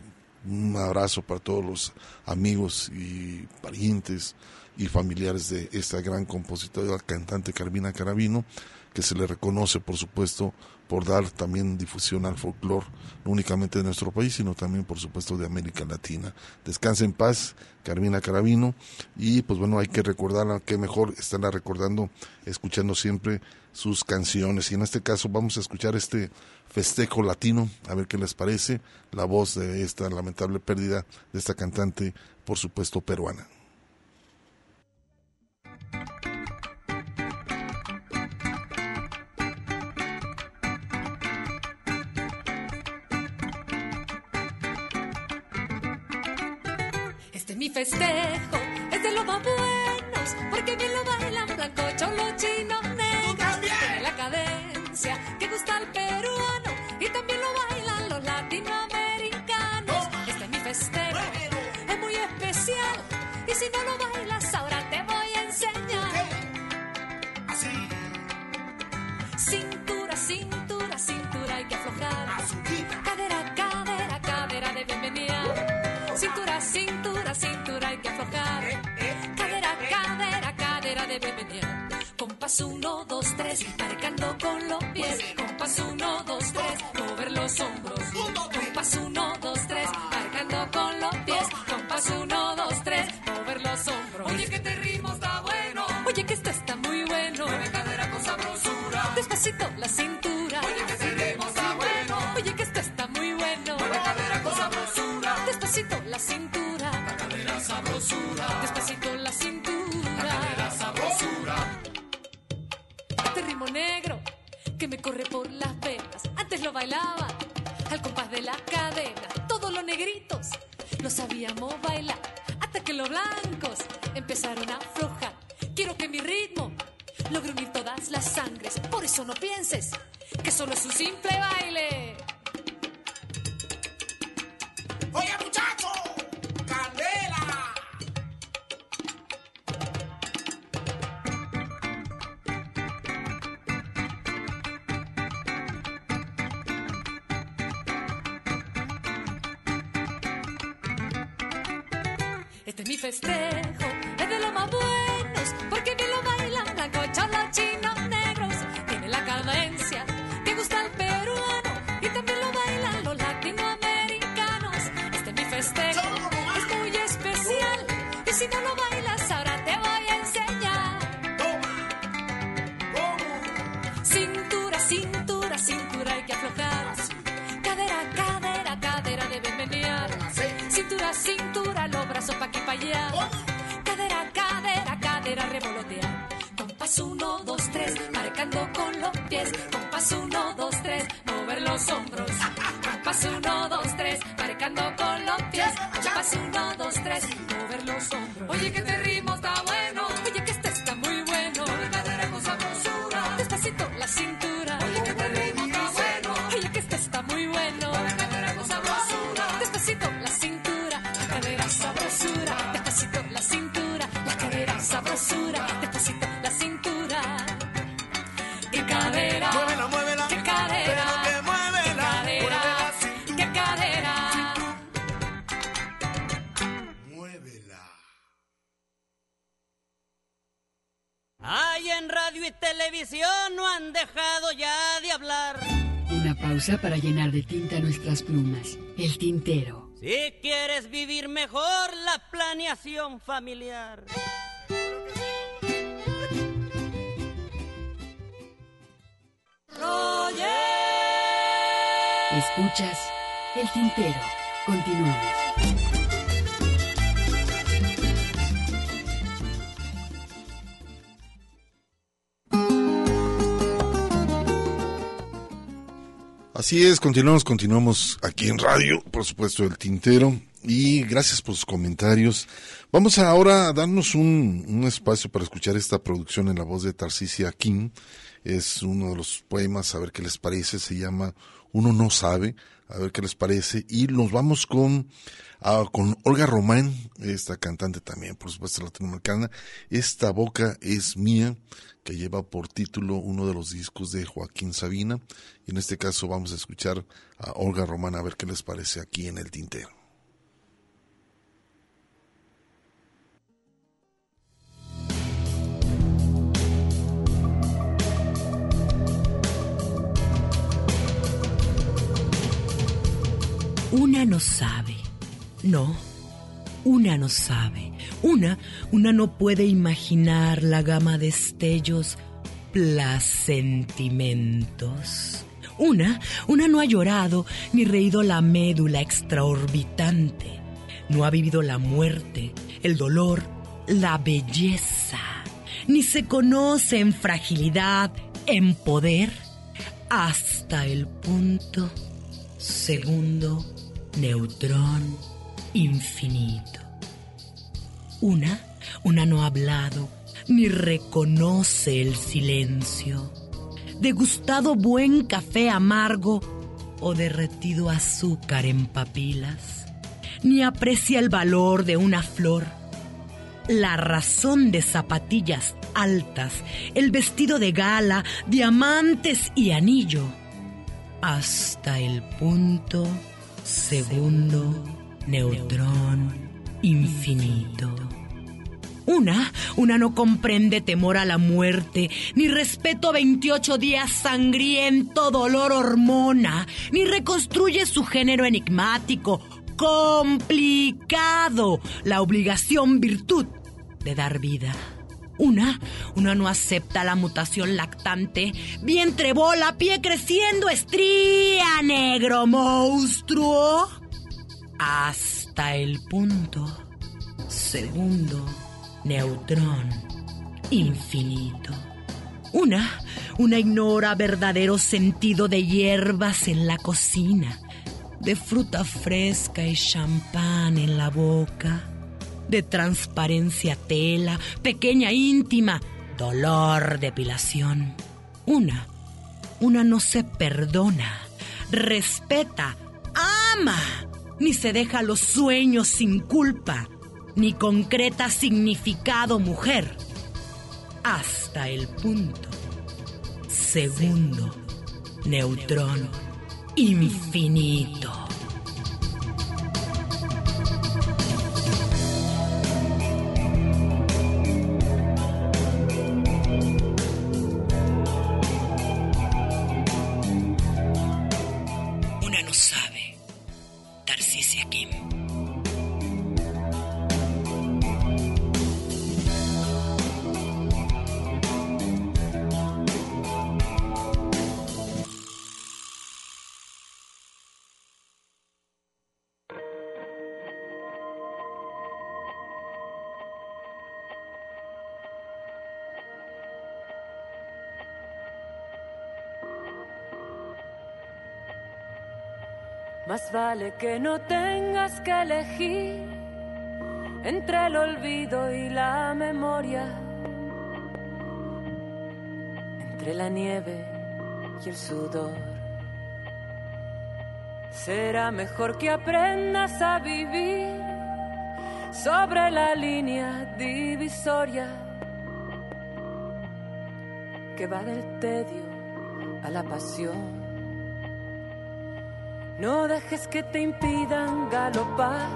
un abrazo para todos los amigos y parientes y familiares de esta gran compositora, cantante Carmina Carabino, que se le reconoce, por supuesto, por dar también difusión al folclore, no únicamente de nuestro país, sino también, por supuesto, de América Latina. Descansa en paz, Carmina Carabino, y pues bueno, hay que recordarla, que mejor estarla recordando, escuchando siempre sus canciones. Y en este caso vamos a escuchar este festejo latino, a ver qué les parece, la voz de esta lamentable pérdida de esta cantante, por supuesto, peruana. Festejo, es de más buenos, porque bien lo bailan blanco, Cadera, cadera, cadera de bienvenida. Compás uno, dos, tres, marcando con los pies. Compás uno, dos, tres, mover los hombros. Bailaba al compás de la cadena. Todos los negritos lo sabíamos bailar. Hasta que los blancos empezaron a aflojar. Quiero que mi ritmo logre unir todas las sangres. Por eso no pienses que solo es un simple baile. Este es mi festejo, es de los más buenos, tres, marcando con los pies. Compás uno, dos, tres, nuestras plumas. El tintero. Si quieres vivir mejor la planeación familiar. Escuchas el tintero. Continuamos. Así es, continuamos, continuamos aquí en radio, por supuesto, el tintero. Y gracias por sus comentarios. Vamos ahora a darnos un, un espacio para escuchar esta producción en la voz de Tarcisia King. Es uno de los poemas, a ver qué les parece, se llama Uno no sabe, a ver qué les parece. Y nos vamos con, ah, con Olga Román, esta cantante también, por supuesto, latinoamericana. Esta boca es mía, que lleva por título uno de los discos de Joaquín Sabina. Y en este caso vamos a escuchar a Olga Román a ver qué les parece aquí en el tintero. Una no sabe. No, una no sabe. Una, una no puede imaginar la gama de estellos placentimentos. Una, una no ha llorado ni reído la médula extraorbitante. No ha vivido la muerte, el dolor, la belleza. Ni se conoce en fragilidad, en poder, hasta el punto segundo neutrón infinito. Una, una no ha hablado ni reconoce el silencio. Degustado buen café amargo o derretido azúcar en papilas. Ni aprecia el valor de una flor. La razón de zapatillas altas, el vestido de gala, diamantes y anillo. Hasta el punto segundo neutrón infinito. Una, una no comprende temor a la muerte, ni respeto a 28 días sangriento, dolor, hormona, ni reconstruye su género enigmático, complicado, la obligación virtud de dar vida. Una, una no acepta la mutación lactante, vientre bola, pie creciendo, estría, negro monstruo, hasta el punto segundo neutrón infinito. Una, una ignora verdadero sentido de hierbas en la cocina, de fruta fresca y champán en la boca, de transparencia tela, pequeña íntima, dolor, depilación. Una, una no se perdona, respeta, ama, ni se deja los sueños sin culpa ni concreta significado mujer, hasta el punto segundo neutrón infinito. Vale que no tengas que elegir entre el olvido y la memoria, entre la nieve y el sudor. Será mejor que aprendas a vivir sobre la línea divisoria que va del tedio a la pasión. No dejes que te impidan galopar,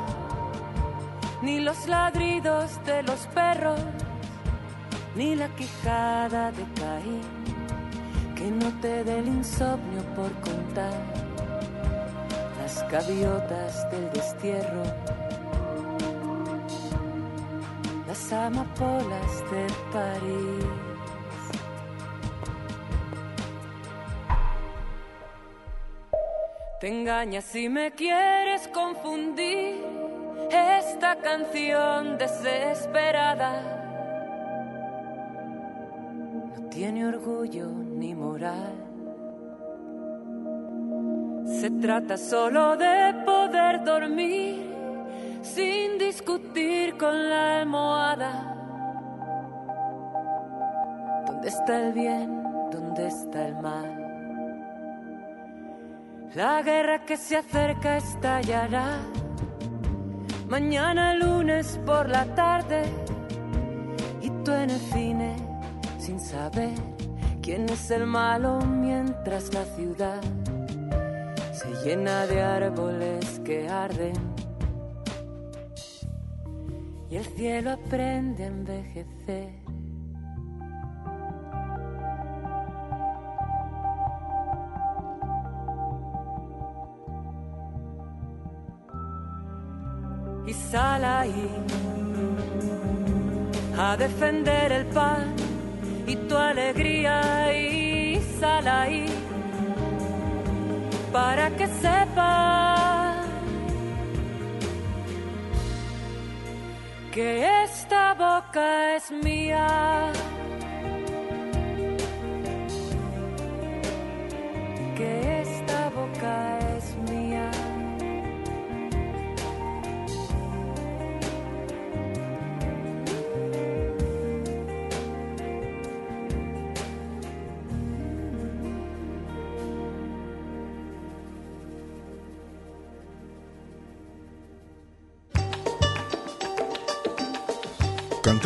ni los ladridos de los perros, ni la quijada de Caín, que no te dé el insomnio por contar las gaviotas del destierro, las amapolas de París. Te engañas si me quieres confundir esta canción desesperada. No tiene orgullo ni moral. Se trata solo de poder dormir sin discutir con la almohada. ¿Dónde está el bien? ¿Dónde está el mal? La guerra que se acerca estallará. Mañana lunes por la tarde y tú en el cine sin saber quién es el malo mientras la ciudad se llena de árboles que arden y el cielo aprende a envejecer. Sal a defender el pan y tu alegría y sal ahí para que sepa que esta boca es mía.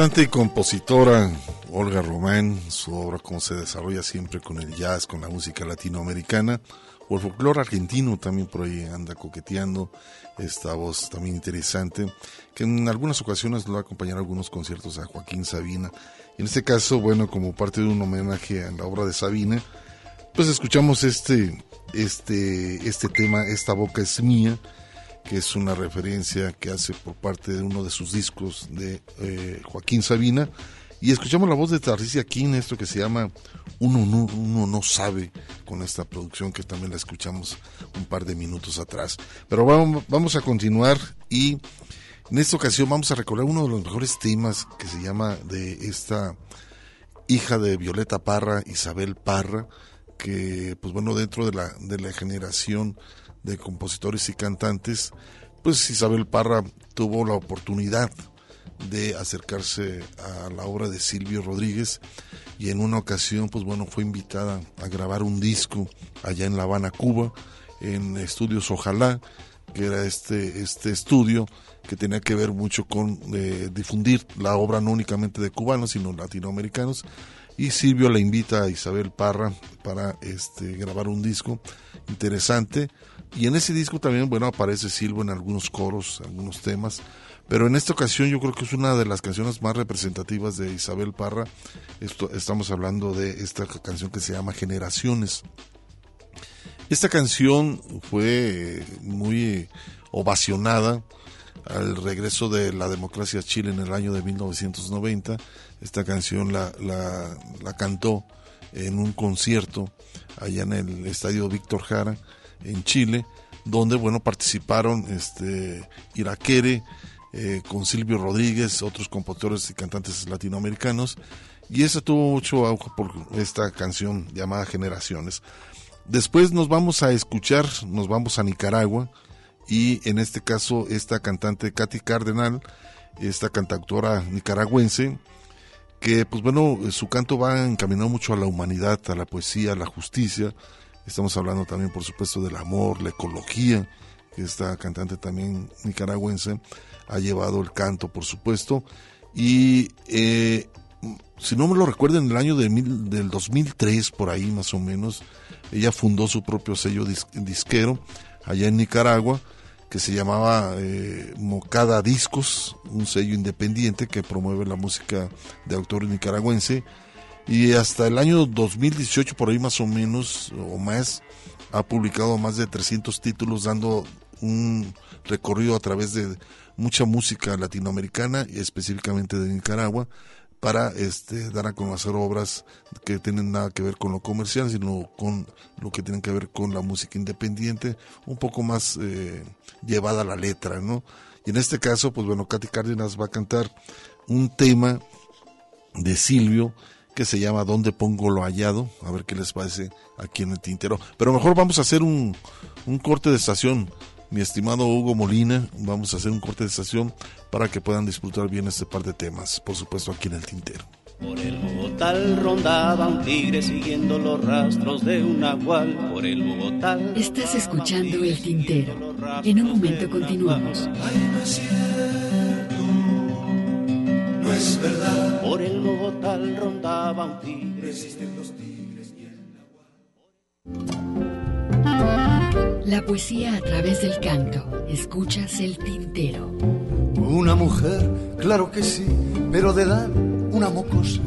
Cantante y compositora Olga Román, su obra como se desarrolla siempre con el jazz, con la música latinoamericana, o el folclore argentino también por ahí anda coqueteando, esta voz también interesante, que en algunas ocasiones lo va a a algunos conciertos a Joaquín Sabina. En este caso, bueno, como parte de un homenaje a la obra de Sabina, pues escuchamos este, este, este tema, Esta boca es mía, que es una referencia que hace por parte de uno de sus discos de eh, Joaquín Sabina. Y escuchamos la voz de Tarcisia King, esto que se llama uno no, uno no sabe, con esta producción que también la escuchamos un par de minutos atrás. Pero vamos, vamos a continuar y en esta ocasión vamos a recordar uno de los mejores temas que se llama de esta hija de Violeta Parra, Isabel Parra, que pues bueno, dentro de la, de la generación de compositores y cantantes, pues Isabel Parra tuvo la oportunidad de acercarse a la obra de Silvio Rodríguez y en una ocasión pues bueno fue invitada a grabar un disco allá en La Habana, Cuba, en Estudios Ojalá, que era este, este estudio que tenía que ver mucho con eh, difundir la obra no únicamente de cubanos sino latinoamericanos. Y Silvio la invita a Isabel Parra para este grabar un disco interesante y en ese disco también, bueno, aparece Silvio en algunos coros, algunos temas. Pero en esta ocasión yo creo que es una de las canciones más representativas de Isabel Parra. Esto, estamos hablando de esta canción que se llama Generaciones. Esta canción fue muy ovacionada al regreso de la democracia a Chile en el año de 1990. Esta canción la, la, la cantó en un concierto allá en el estadio Víctor Jara en Chile, donde bueno participaron este Iraquere eh, con Silvio Rodríguez, otros compositores y cantantes latinoamericanos, y esa tuvo mucho auge por esta canción llamada Generaciones. Después nos vamos a escuchar, nos vamos a Nicaragua, y en este caso esta cantante Katy Cardenal, esta cantautora nicaragüense, que pues bueno, su canto va encaminado mucho a la humanidad, a la poesía, a la justicia, Estamos hablando también, por supuesto, del amor, la ecología, esta cantante también nicaragüense ha llevado el canto, por supuesto. Y eh, si no me lo recuerdo, en el año de mil, del 2003, por ahí más o menos, ella fundó su propio sello disquero allá en Nicaragua, que se llamaba eh, Mocada Discos, un sello independiente que promueve la música de autores nicaragüense y hasta el año 2018 por ahí más o menos o más ha publicado más de 300 títulos dando un recorrido a través de mucha música latinoamericana y específicamente de Nicaragua para este dar a conocer obras que tienen nada que ver con lo comercial sino con lo que tienen que ver con la música independiente un poco más eh, llevada a la letra no y en este caso pues bueno Katy Cárdenas va a cantar un tema de Silvio que se llama ¿Dónde pongo lo hallado? A ver qué les parece aquí en el tintero. Pero mejor vamos a hacer un, un corte de estación. Mi estimado Hugo Molina, vamos a hacer un corte de estación para que puedan disfrutar bien este par de temas, por supuesto aquí en el tintero. Por el Bogotá rondaba un tigre siguiendo los rastros de un nahual. Por el Bogotá. Estás escuchando el tintero. En un momento continuamos. No es verdad. Por el Bogotá rondaba un tigre. Existen los tigres y el La poesía a través del canto. Escuchas el tintero. Una mujer, claro que sí, pero de edad una mocosa.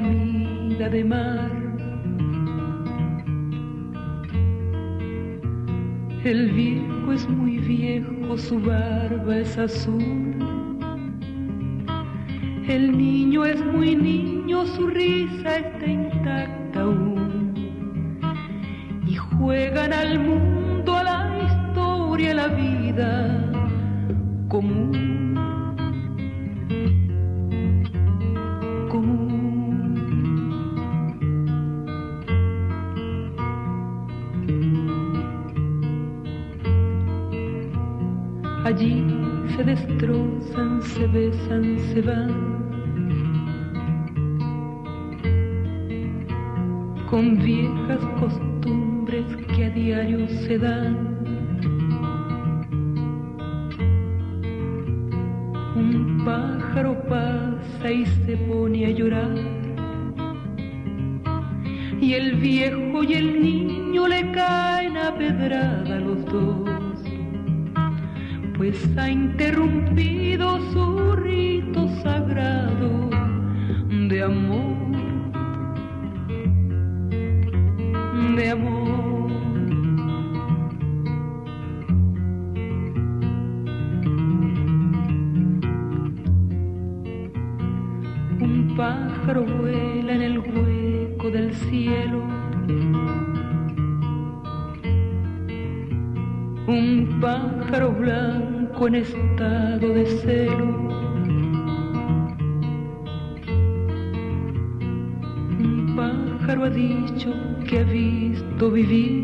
La de mar. El viejo es muy viejo, su barba es azul. El niño es muy niño, su risa está intacta aún y juegan al mundo, a la historia, a la vida común. Allí se destrozan, se besan, se van. Con viejas costumbres que a diario se dan. Un pájaro pasa y se pone a llorar. Y el viejo y el niño le caen a pedrada los dos, pues ha interrumpido su rito sagrado de amor. De amor. Un pájaro vuela en el hueco del cielo. Un pájaro blanco en estado de celo. Un pájaro ha dicho que ha visto vivir.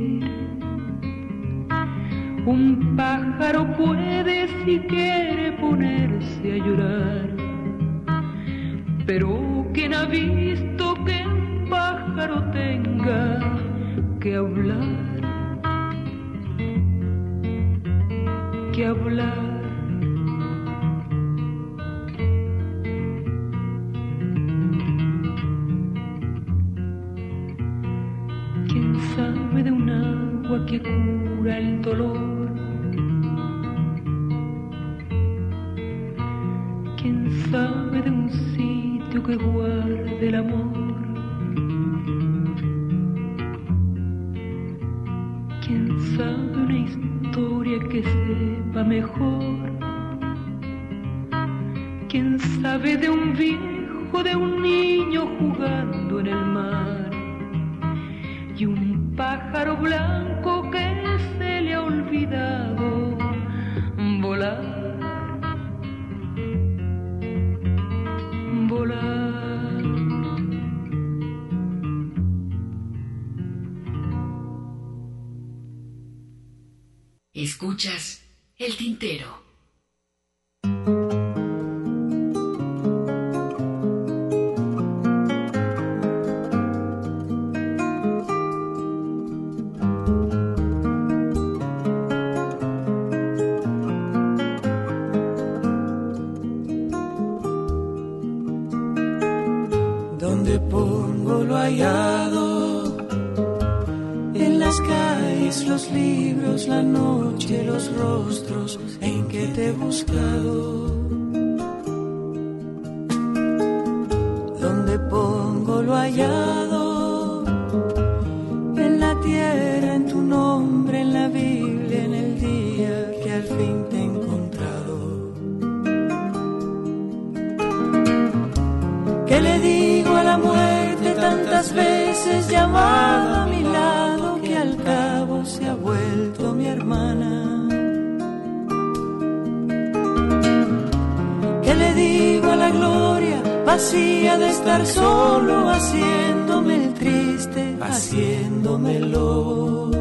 Vacía de estar solo haciéndome el triste, haciéndomelo?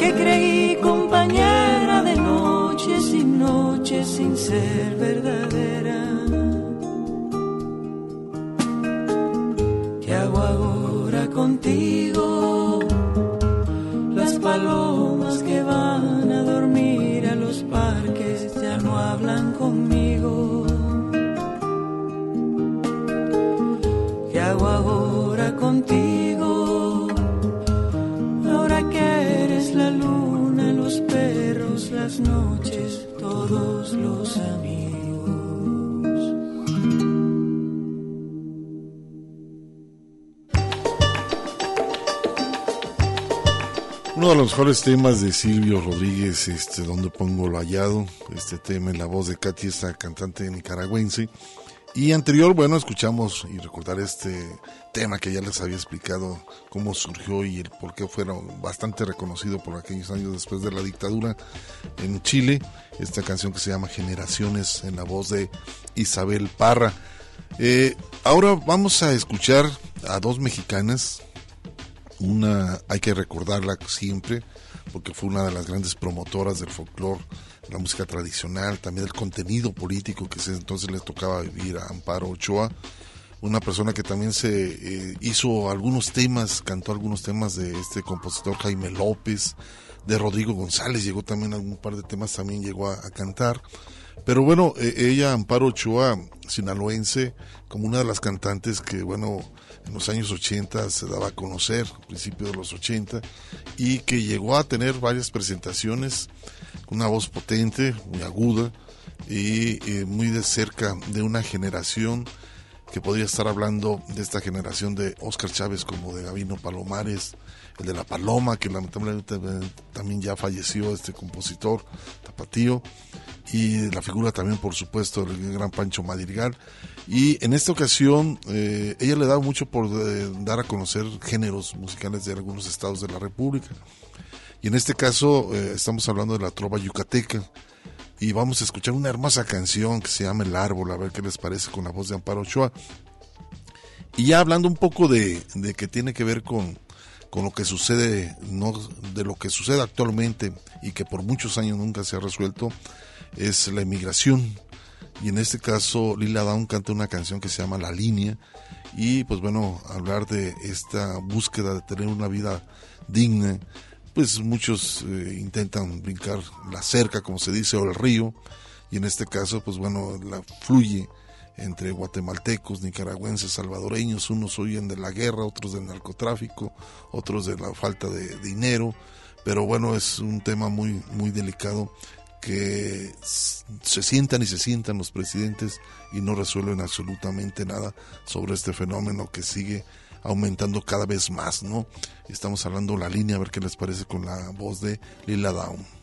Que creí compañera de noches y noches sin ser verdadera? Los mejores temas de Silvio Rodríguez, este, donde pongo lo hallado, este tema en la voz de Katy, esta cantante nicaragüense. Y anterior, bueno, escuchamos y recordar este tema que ya les había explicado cómo surgió y el por qué fueron bastante reconocido por aquellos años después de la dictadura en Chile. Esta canción que se llama Generaciones en la voz de Isabel Parra. Eh, ahora vamos a escuchar a dos mexicanas. Una hay que recordarla siempre porque fue una de las grandes promotoras del folclore la música tradicional, también el contenido político que entonces le tocaba vivir a Amparo Ochoa, una persona que también se eh, hizo algunos temas, cantó algunos temas de este compositor Jaime López, de Rodrigo González, llegó también algún par de temas, también llegó a, a cantar. Pero bueno, eh, ella, Amparo Ochoa, sinaloense, como una de las cantantes que, bueno, en los años 80 se daba a conocer, a principios de los 80, y que llegó a tener varias presentaciones, una voz potente, muy aguda, y eh, muy de cerca de una generación que podría estar hablando de esta generación de Oscar Chávez como de Gavino Palomares, el de La Paloma, que lamentablemente también ya falleció este compositor tapatío, y la figura también, por supuesto, del gran Pancho Madrigal. Y en esta ocasión, eh, ella le da mucho por eh, dar a conocer géneros musicales de algunos estados de la República. Y en este caso, eh, estamos hablando de la trova yucateca. Y vamos a escuchar una hermosa canción que se llama El Árbol, a ver qué les parece con la voz de Amparo Ochoa. Y ya hablando un poco de, de que tiene que ver con, con lo que sucede, no de lo que sucede actualmente y que por muchos años nunca se ha resuelto, es la inmigración. Y en este caso, Lila Down canta una canción que se llama La Línea. Y pues bueno, hablar de esta búsqueda de tener una vida digna. Pues muchos eh, intentan brincar la cerca, como se dice, o el río. Y en este caso, pues bueno, la fluye entre guatemaltecos, nicaragüenses, salvadoreños, unos huyen de la guerra, otros del narcotráfico, otros de la falta de dinero, pero bueno, es un tema muy, muy delicado que se sientan y se sientan los presidentes y no resuelven absolutamente nada sobre este fenómeno que sigue aumentando cada vez más, ¿no? Estamos hablando la línea, a ver qué les parece con la voz de Lila Down.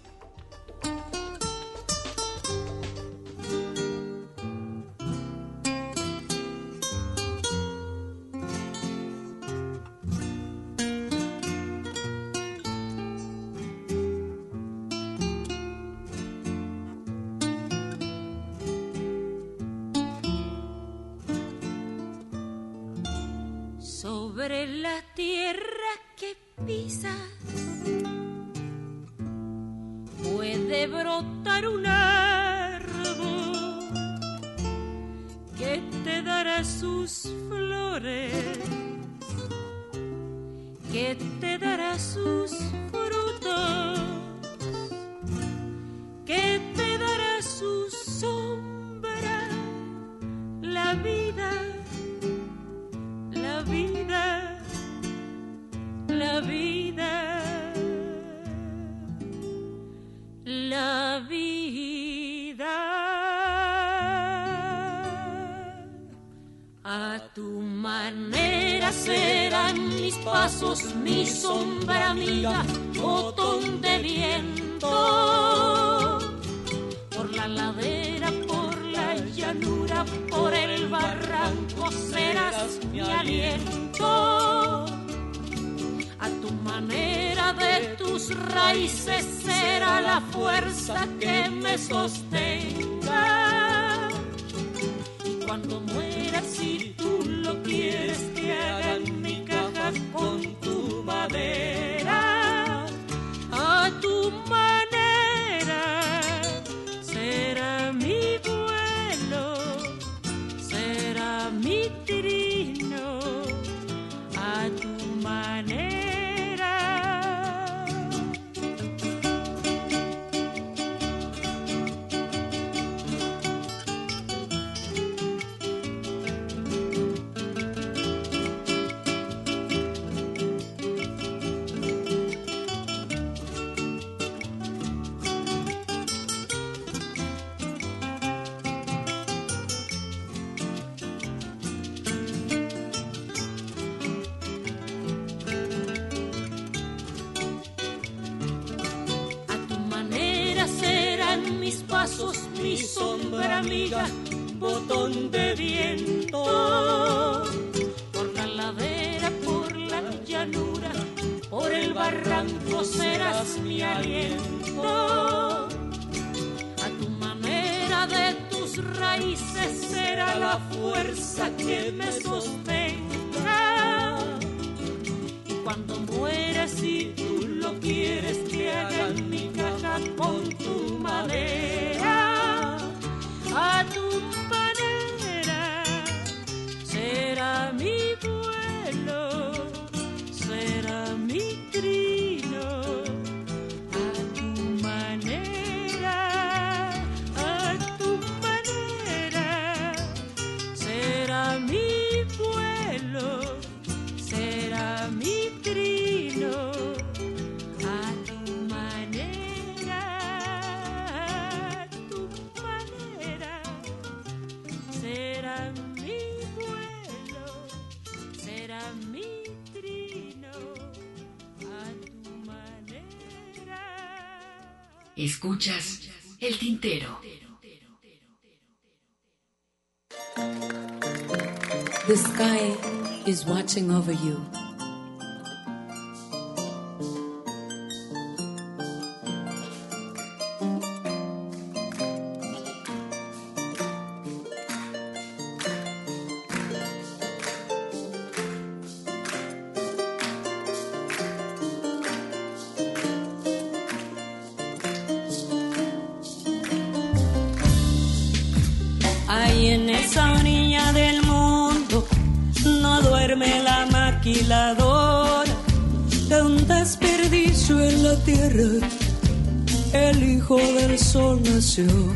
Escuchas el tintero. The sky is watching over you. soon.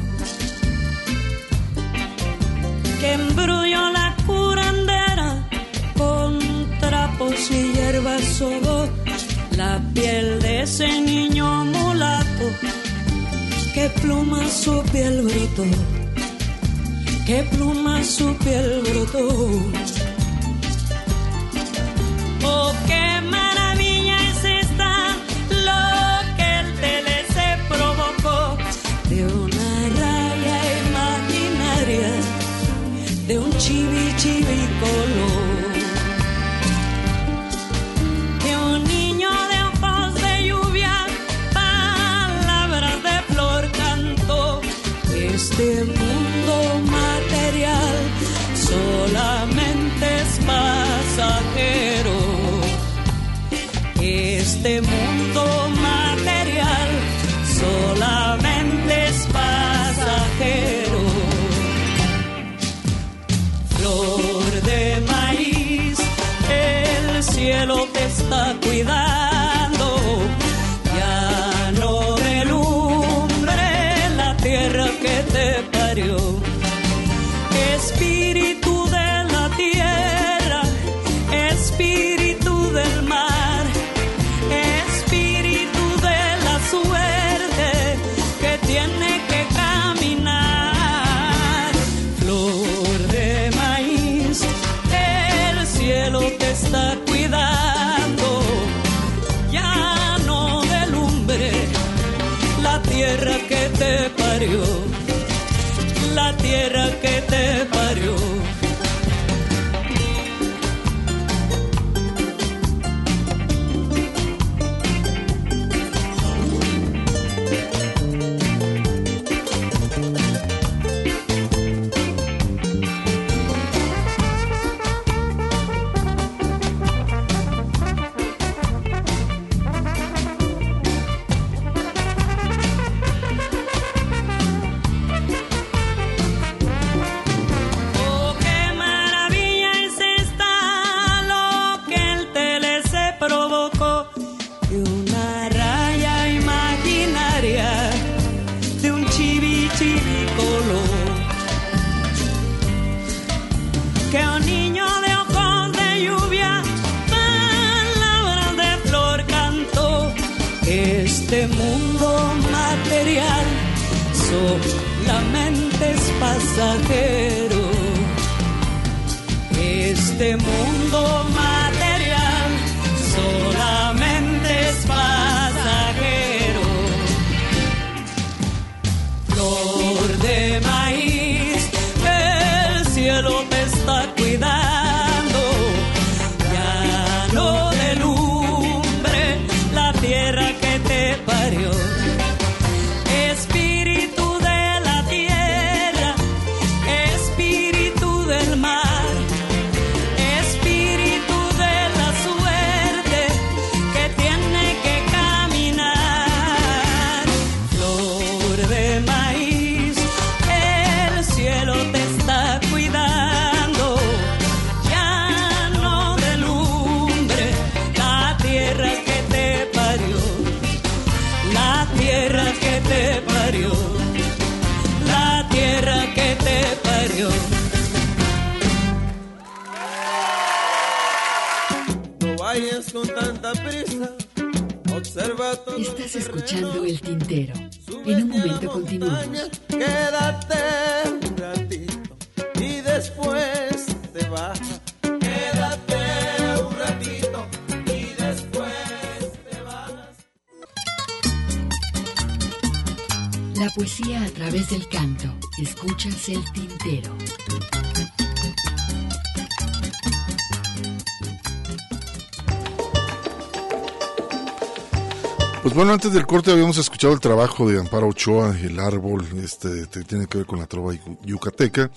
Bueno, antes del corte habíamos escuchado el trabajo de Amparo Ochoa, El Árbol, este te- tiene que ver con la trova yu- yucateca,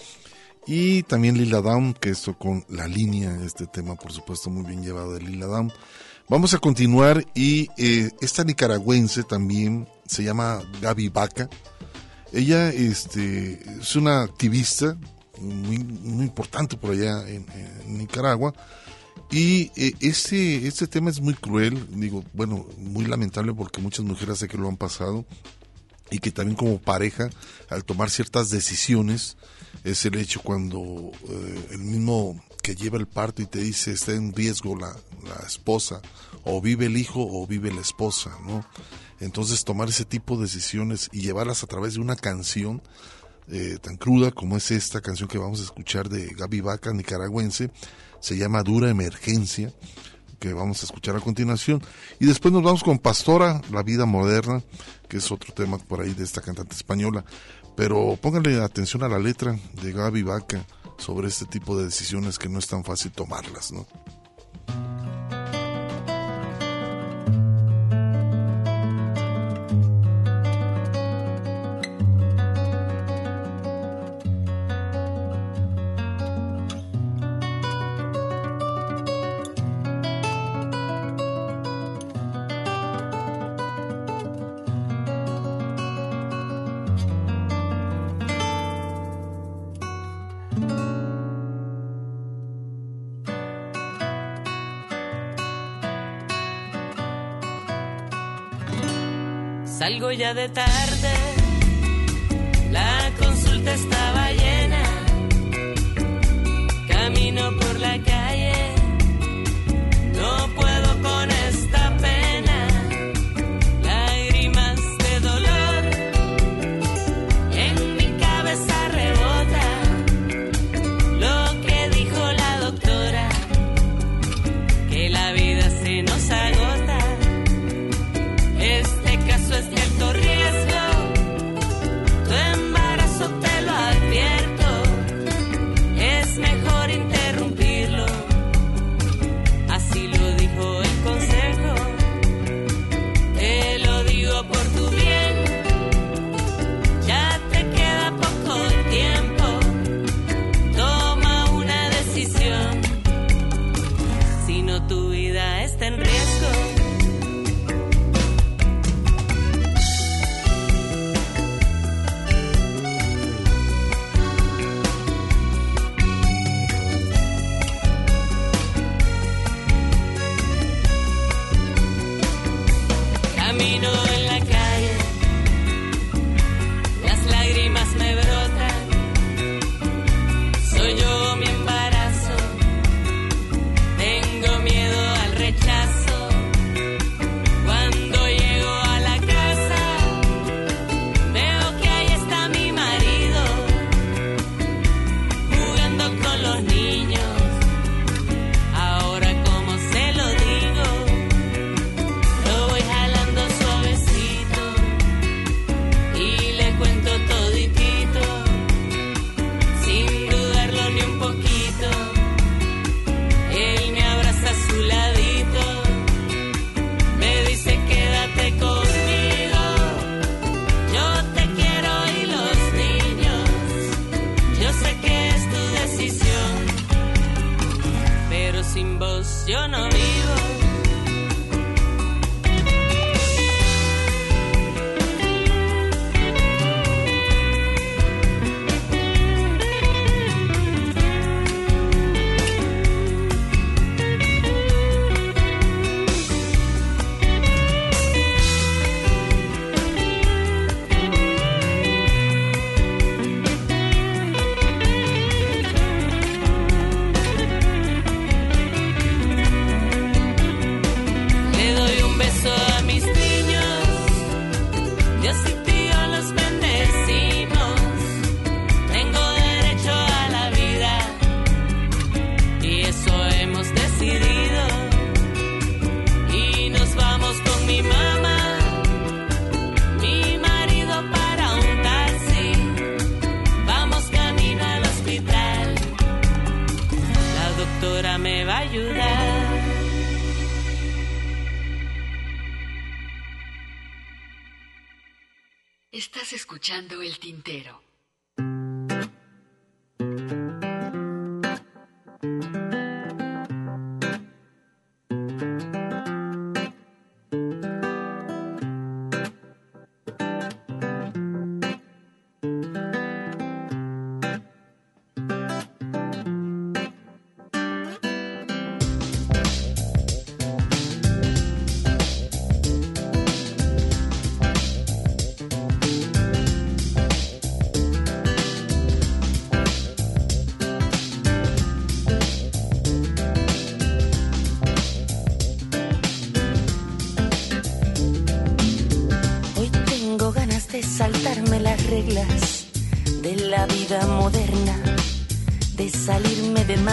y también Lila Down, que esto con la línea, este tema por supuesto muy bien llevado de Lila Down. Vamos a continuar y eh, esta nicaragüense también se llama Gaby Vaca. Ella este, es una activista muy, muy importante por allá en, en Nicaragua. Y eh, este, este tema es muy cruel, digo, bueno, muy lamentable porque muchas mujeres sé que lo han pasado y que también como pareja, al tomar ciertas decisiones, es el hecho cuando eh, el mismo que lleva el parto y te dice está en riesgo la, esposa, o vive el hijo o vive la esposa, ¿no? Entonces tomar ese tipo de decisiones y llevarlas a través de una canción eh, tan cruda como es esta canción que vamos a escuchar de Gaby Vaca, nicaragüense, se llama Dura Emergencia, que vamos a escuchar a continuación. Y después nos vamos con Pastora, La Vida Moderna, que es otro tema por ahí de esta cantante española. Pero pónganle atención a la letra de Gaby Vaca sobre este tipo de decisiones que no es tan fácil tomarlas, ¿no?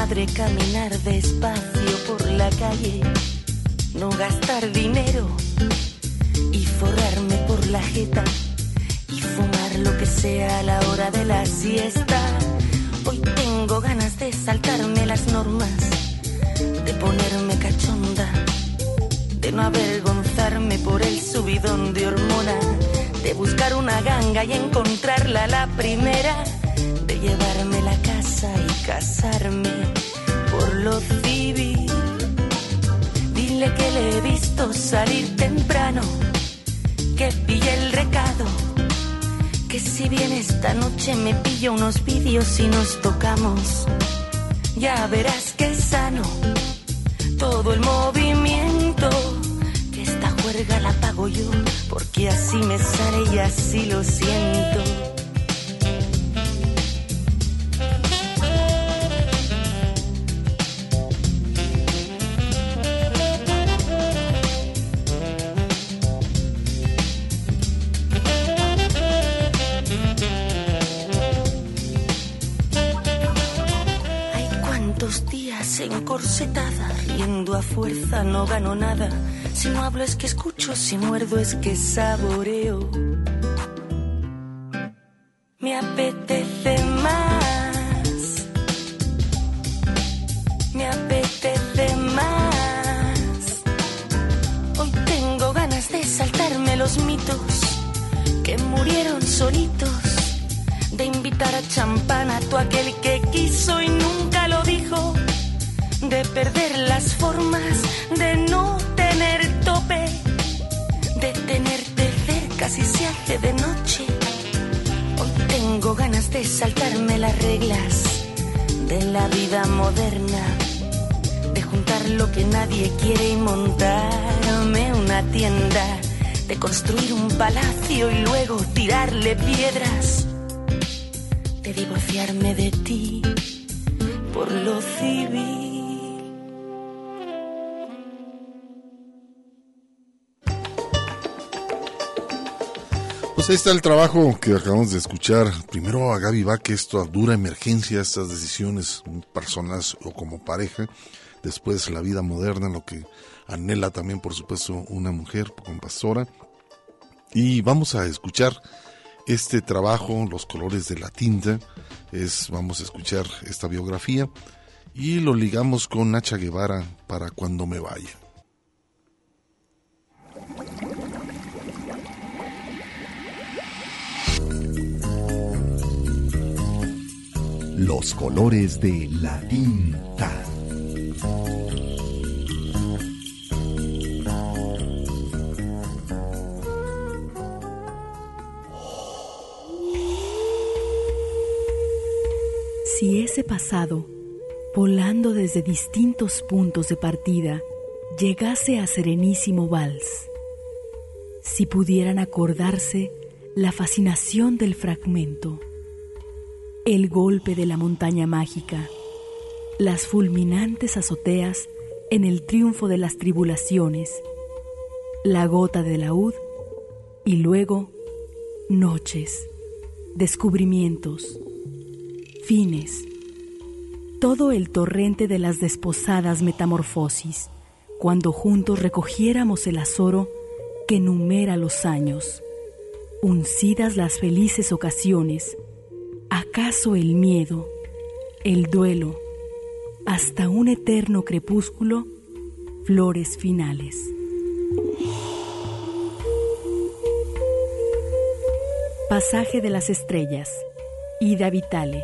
madre caminar despacio por la calle, no gastar dinero y forrarme por la jeta y fumar lo que sea a la hora de la siesta. Hoy tengo ganas de saltarme las normas, de ponerme cachonda, de no avergonzarme por el subidón de hormona, de buscar una ganga y encontrarla la primera que le he visto salir temprano, que pille el recado, que si bien esta noche me pillo unos vídeos y nos tocamos, ya verás que es sano todo el movimiento, que esta juerga la pago yo, porque así me sale y así lo siento. Fuerza, no gano nada. Si no hablo es que escucho, si muerdo es que saboreo. Tirarle piedras. De divorciarme de ti por lo civil. Pues ahí está el trabajo que acabamos de escuchar. Primero a Gaby Vaque, esto a dura emergencia, estas decisiones personas o como pareja. Después la vida moderna, lo que anhela también, por supuesto, una mujer con pastora. Y vamos a escuchar este trabajo, Los colores de la tinta. Es, vamos a escuchar esta biografía y lo ligamos con Nacha Guevara para cuando me vaya. Los colores de la tinta. Si ese pasado, volando desde distintos puntos de partida, llegase a serenísimo vals, si pudieran acordarse la fascinación del fragmento, el golpe de la montaña mágica, las fulminantes azoteas en el triunfo de las tribulaciones, la gota de laúd y luego noches, descubrimientos, fines, todo el torrente de las desposadas metamorfosis, cuando juntos recogiéramos el azoro que numera los años, uncidas las felices ocasiones, acaso el miedo, el duelo, hasta un eterno crepúsculo, flores finales. Pasaje de las estrellas, Ida Vitale.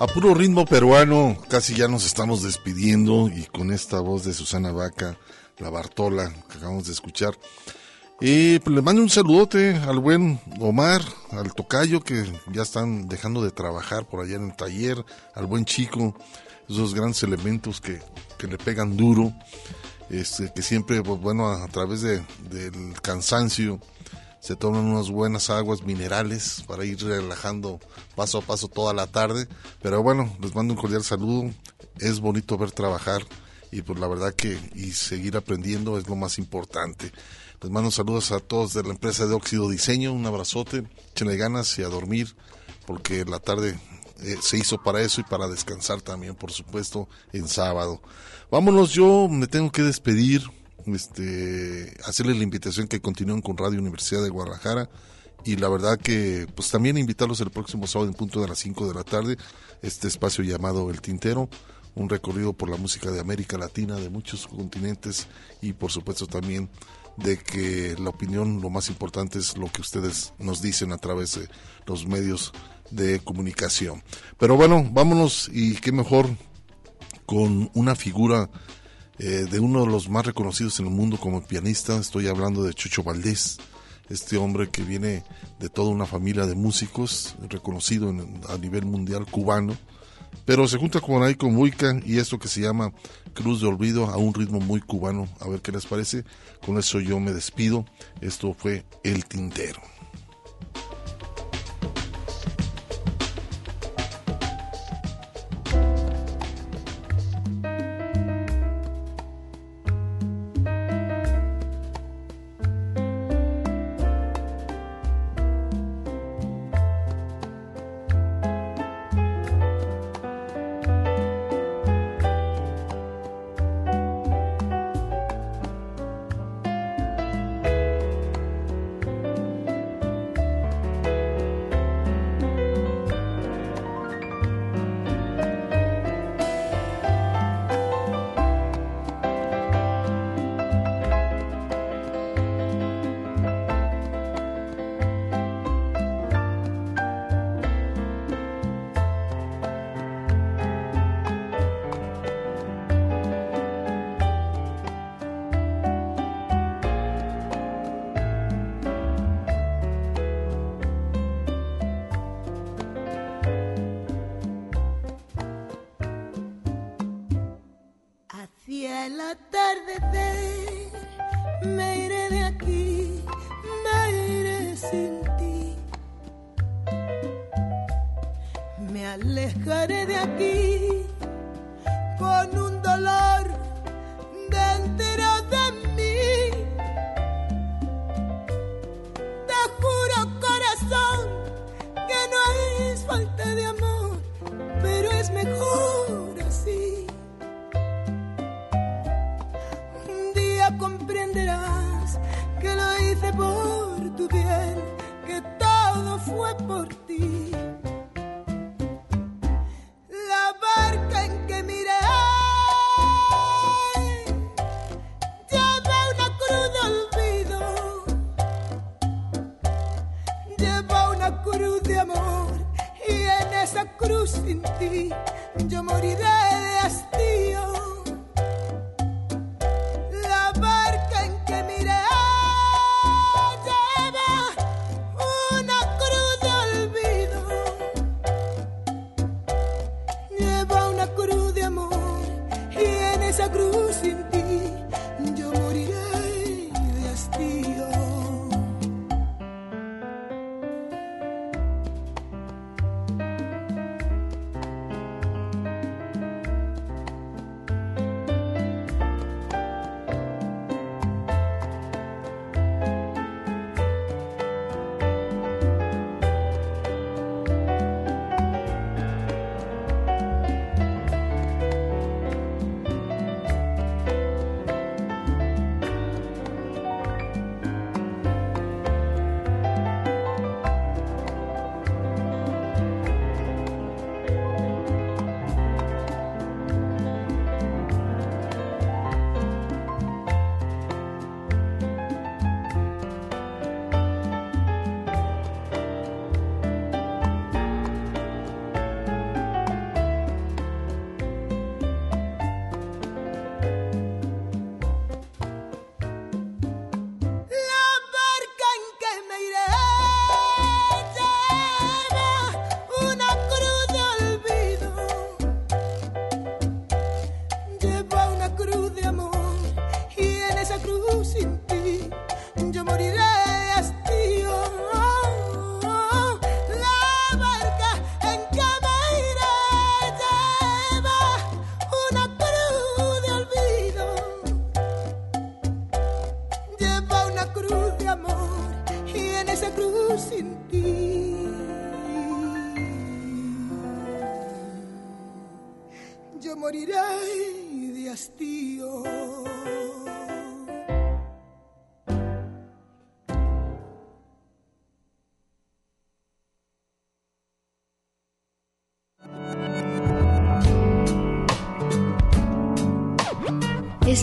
A puro ritmo peruano, casi ya nos estamos despidiendo y con esta voz de Susana Vaca la Bartola que acabamos de escuchar. Y pues, le mando un saludote al buen Omar, al tocayo que ya están dejando de trabajar por allá en el taller, al buen chico, esos grandes elementos que, que le pegan duro, este, que siempre, pues bueno, a, través de, del cansancio se toman unas buenas aguas minerales para ir relajando paso a paso toda la tarde. Pero bueno, les mando un cordial saludo. Es bonito ver trabajar y pues la verdad que y seguir aprendiendo es lo más importante. Les mando saludos a todos de la empresa de Óxido Diseño, un abrazote, échenle ganas y a dormir, porque la tarde eh, se hizo para eso y para descansar también, por supuesto, en sábado. Vámonos, yo me tengo que despedir, este, hacerles la invitación que continúen con Radio Universidad de Guadalajara y la verdad que pues también invitarlos el próximo sábado en punto de las 5 de la tarde, este espacio llamado El Tintero, un recorrido por la música de América Latina, de muchos continentes y por supuesto también de que la opinión lo más importante es lo que ustedes nos dicen a través de los medios de comunicación. Pero bueno, vámonos y qué mejor con una figura eh, de uno de los más reconocidos en el mundo como pianista. Estoy hablando de Chucho Valdés, este hombre que viene de toda una familia de músicos, reconocido a nivel mundial cubano pero se junta con ahí con y esto que se llama Cruz de Olvido a un ritmo muy cubano. A ver qué les parece. Con eso yo me despido. Esto fue El Tintero.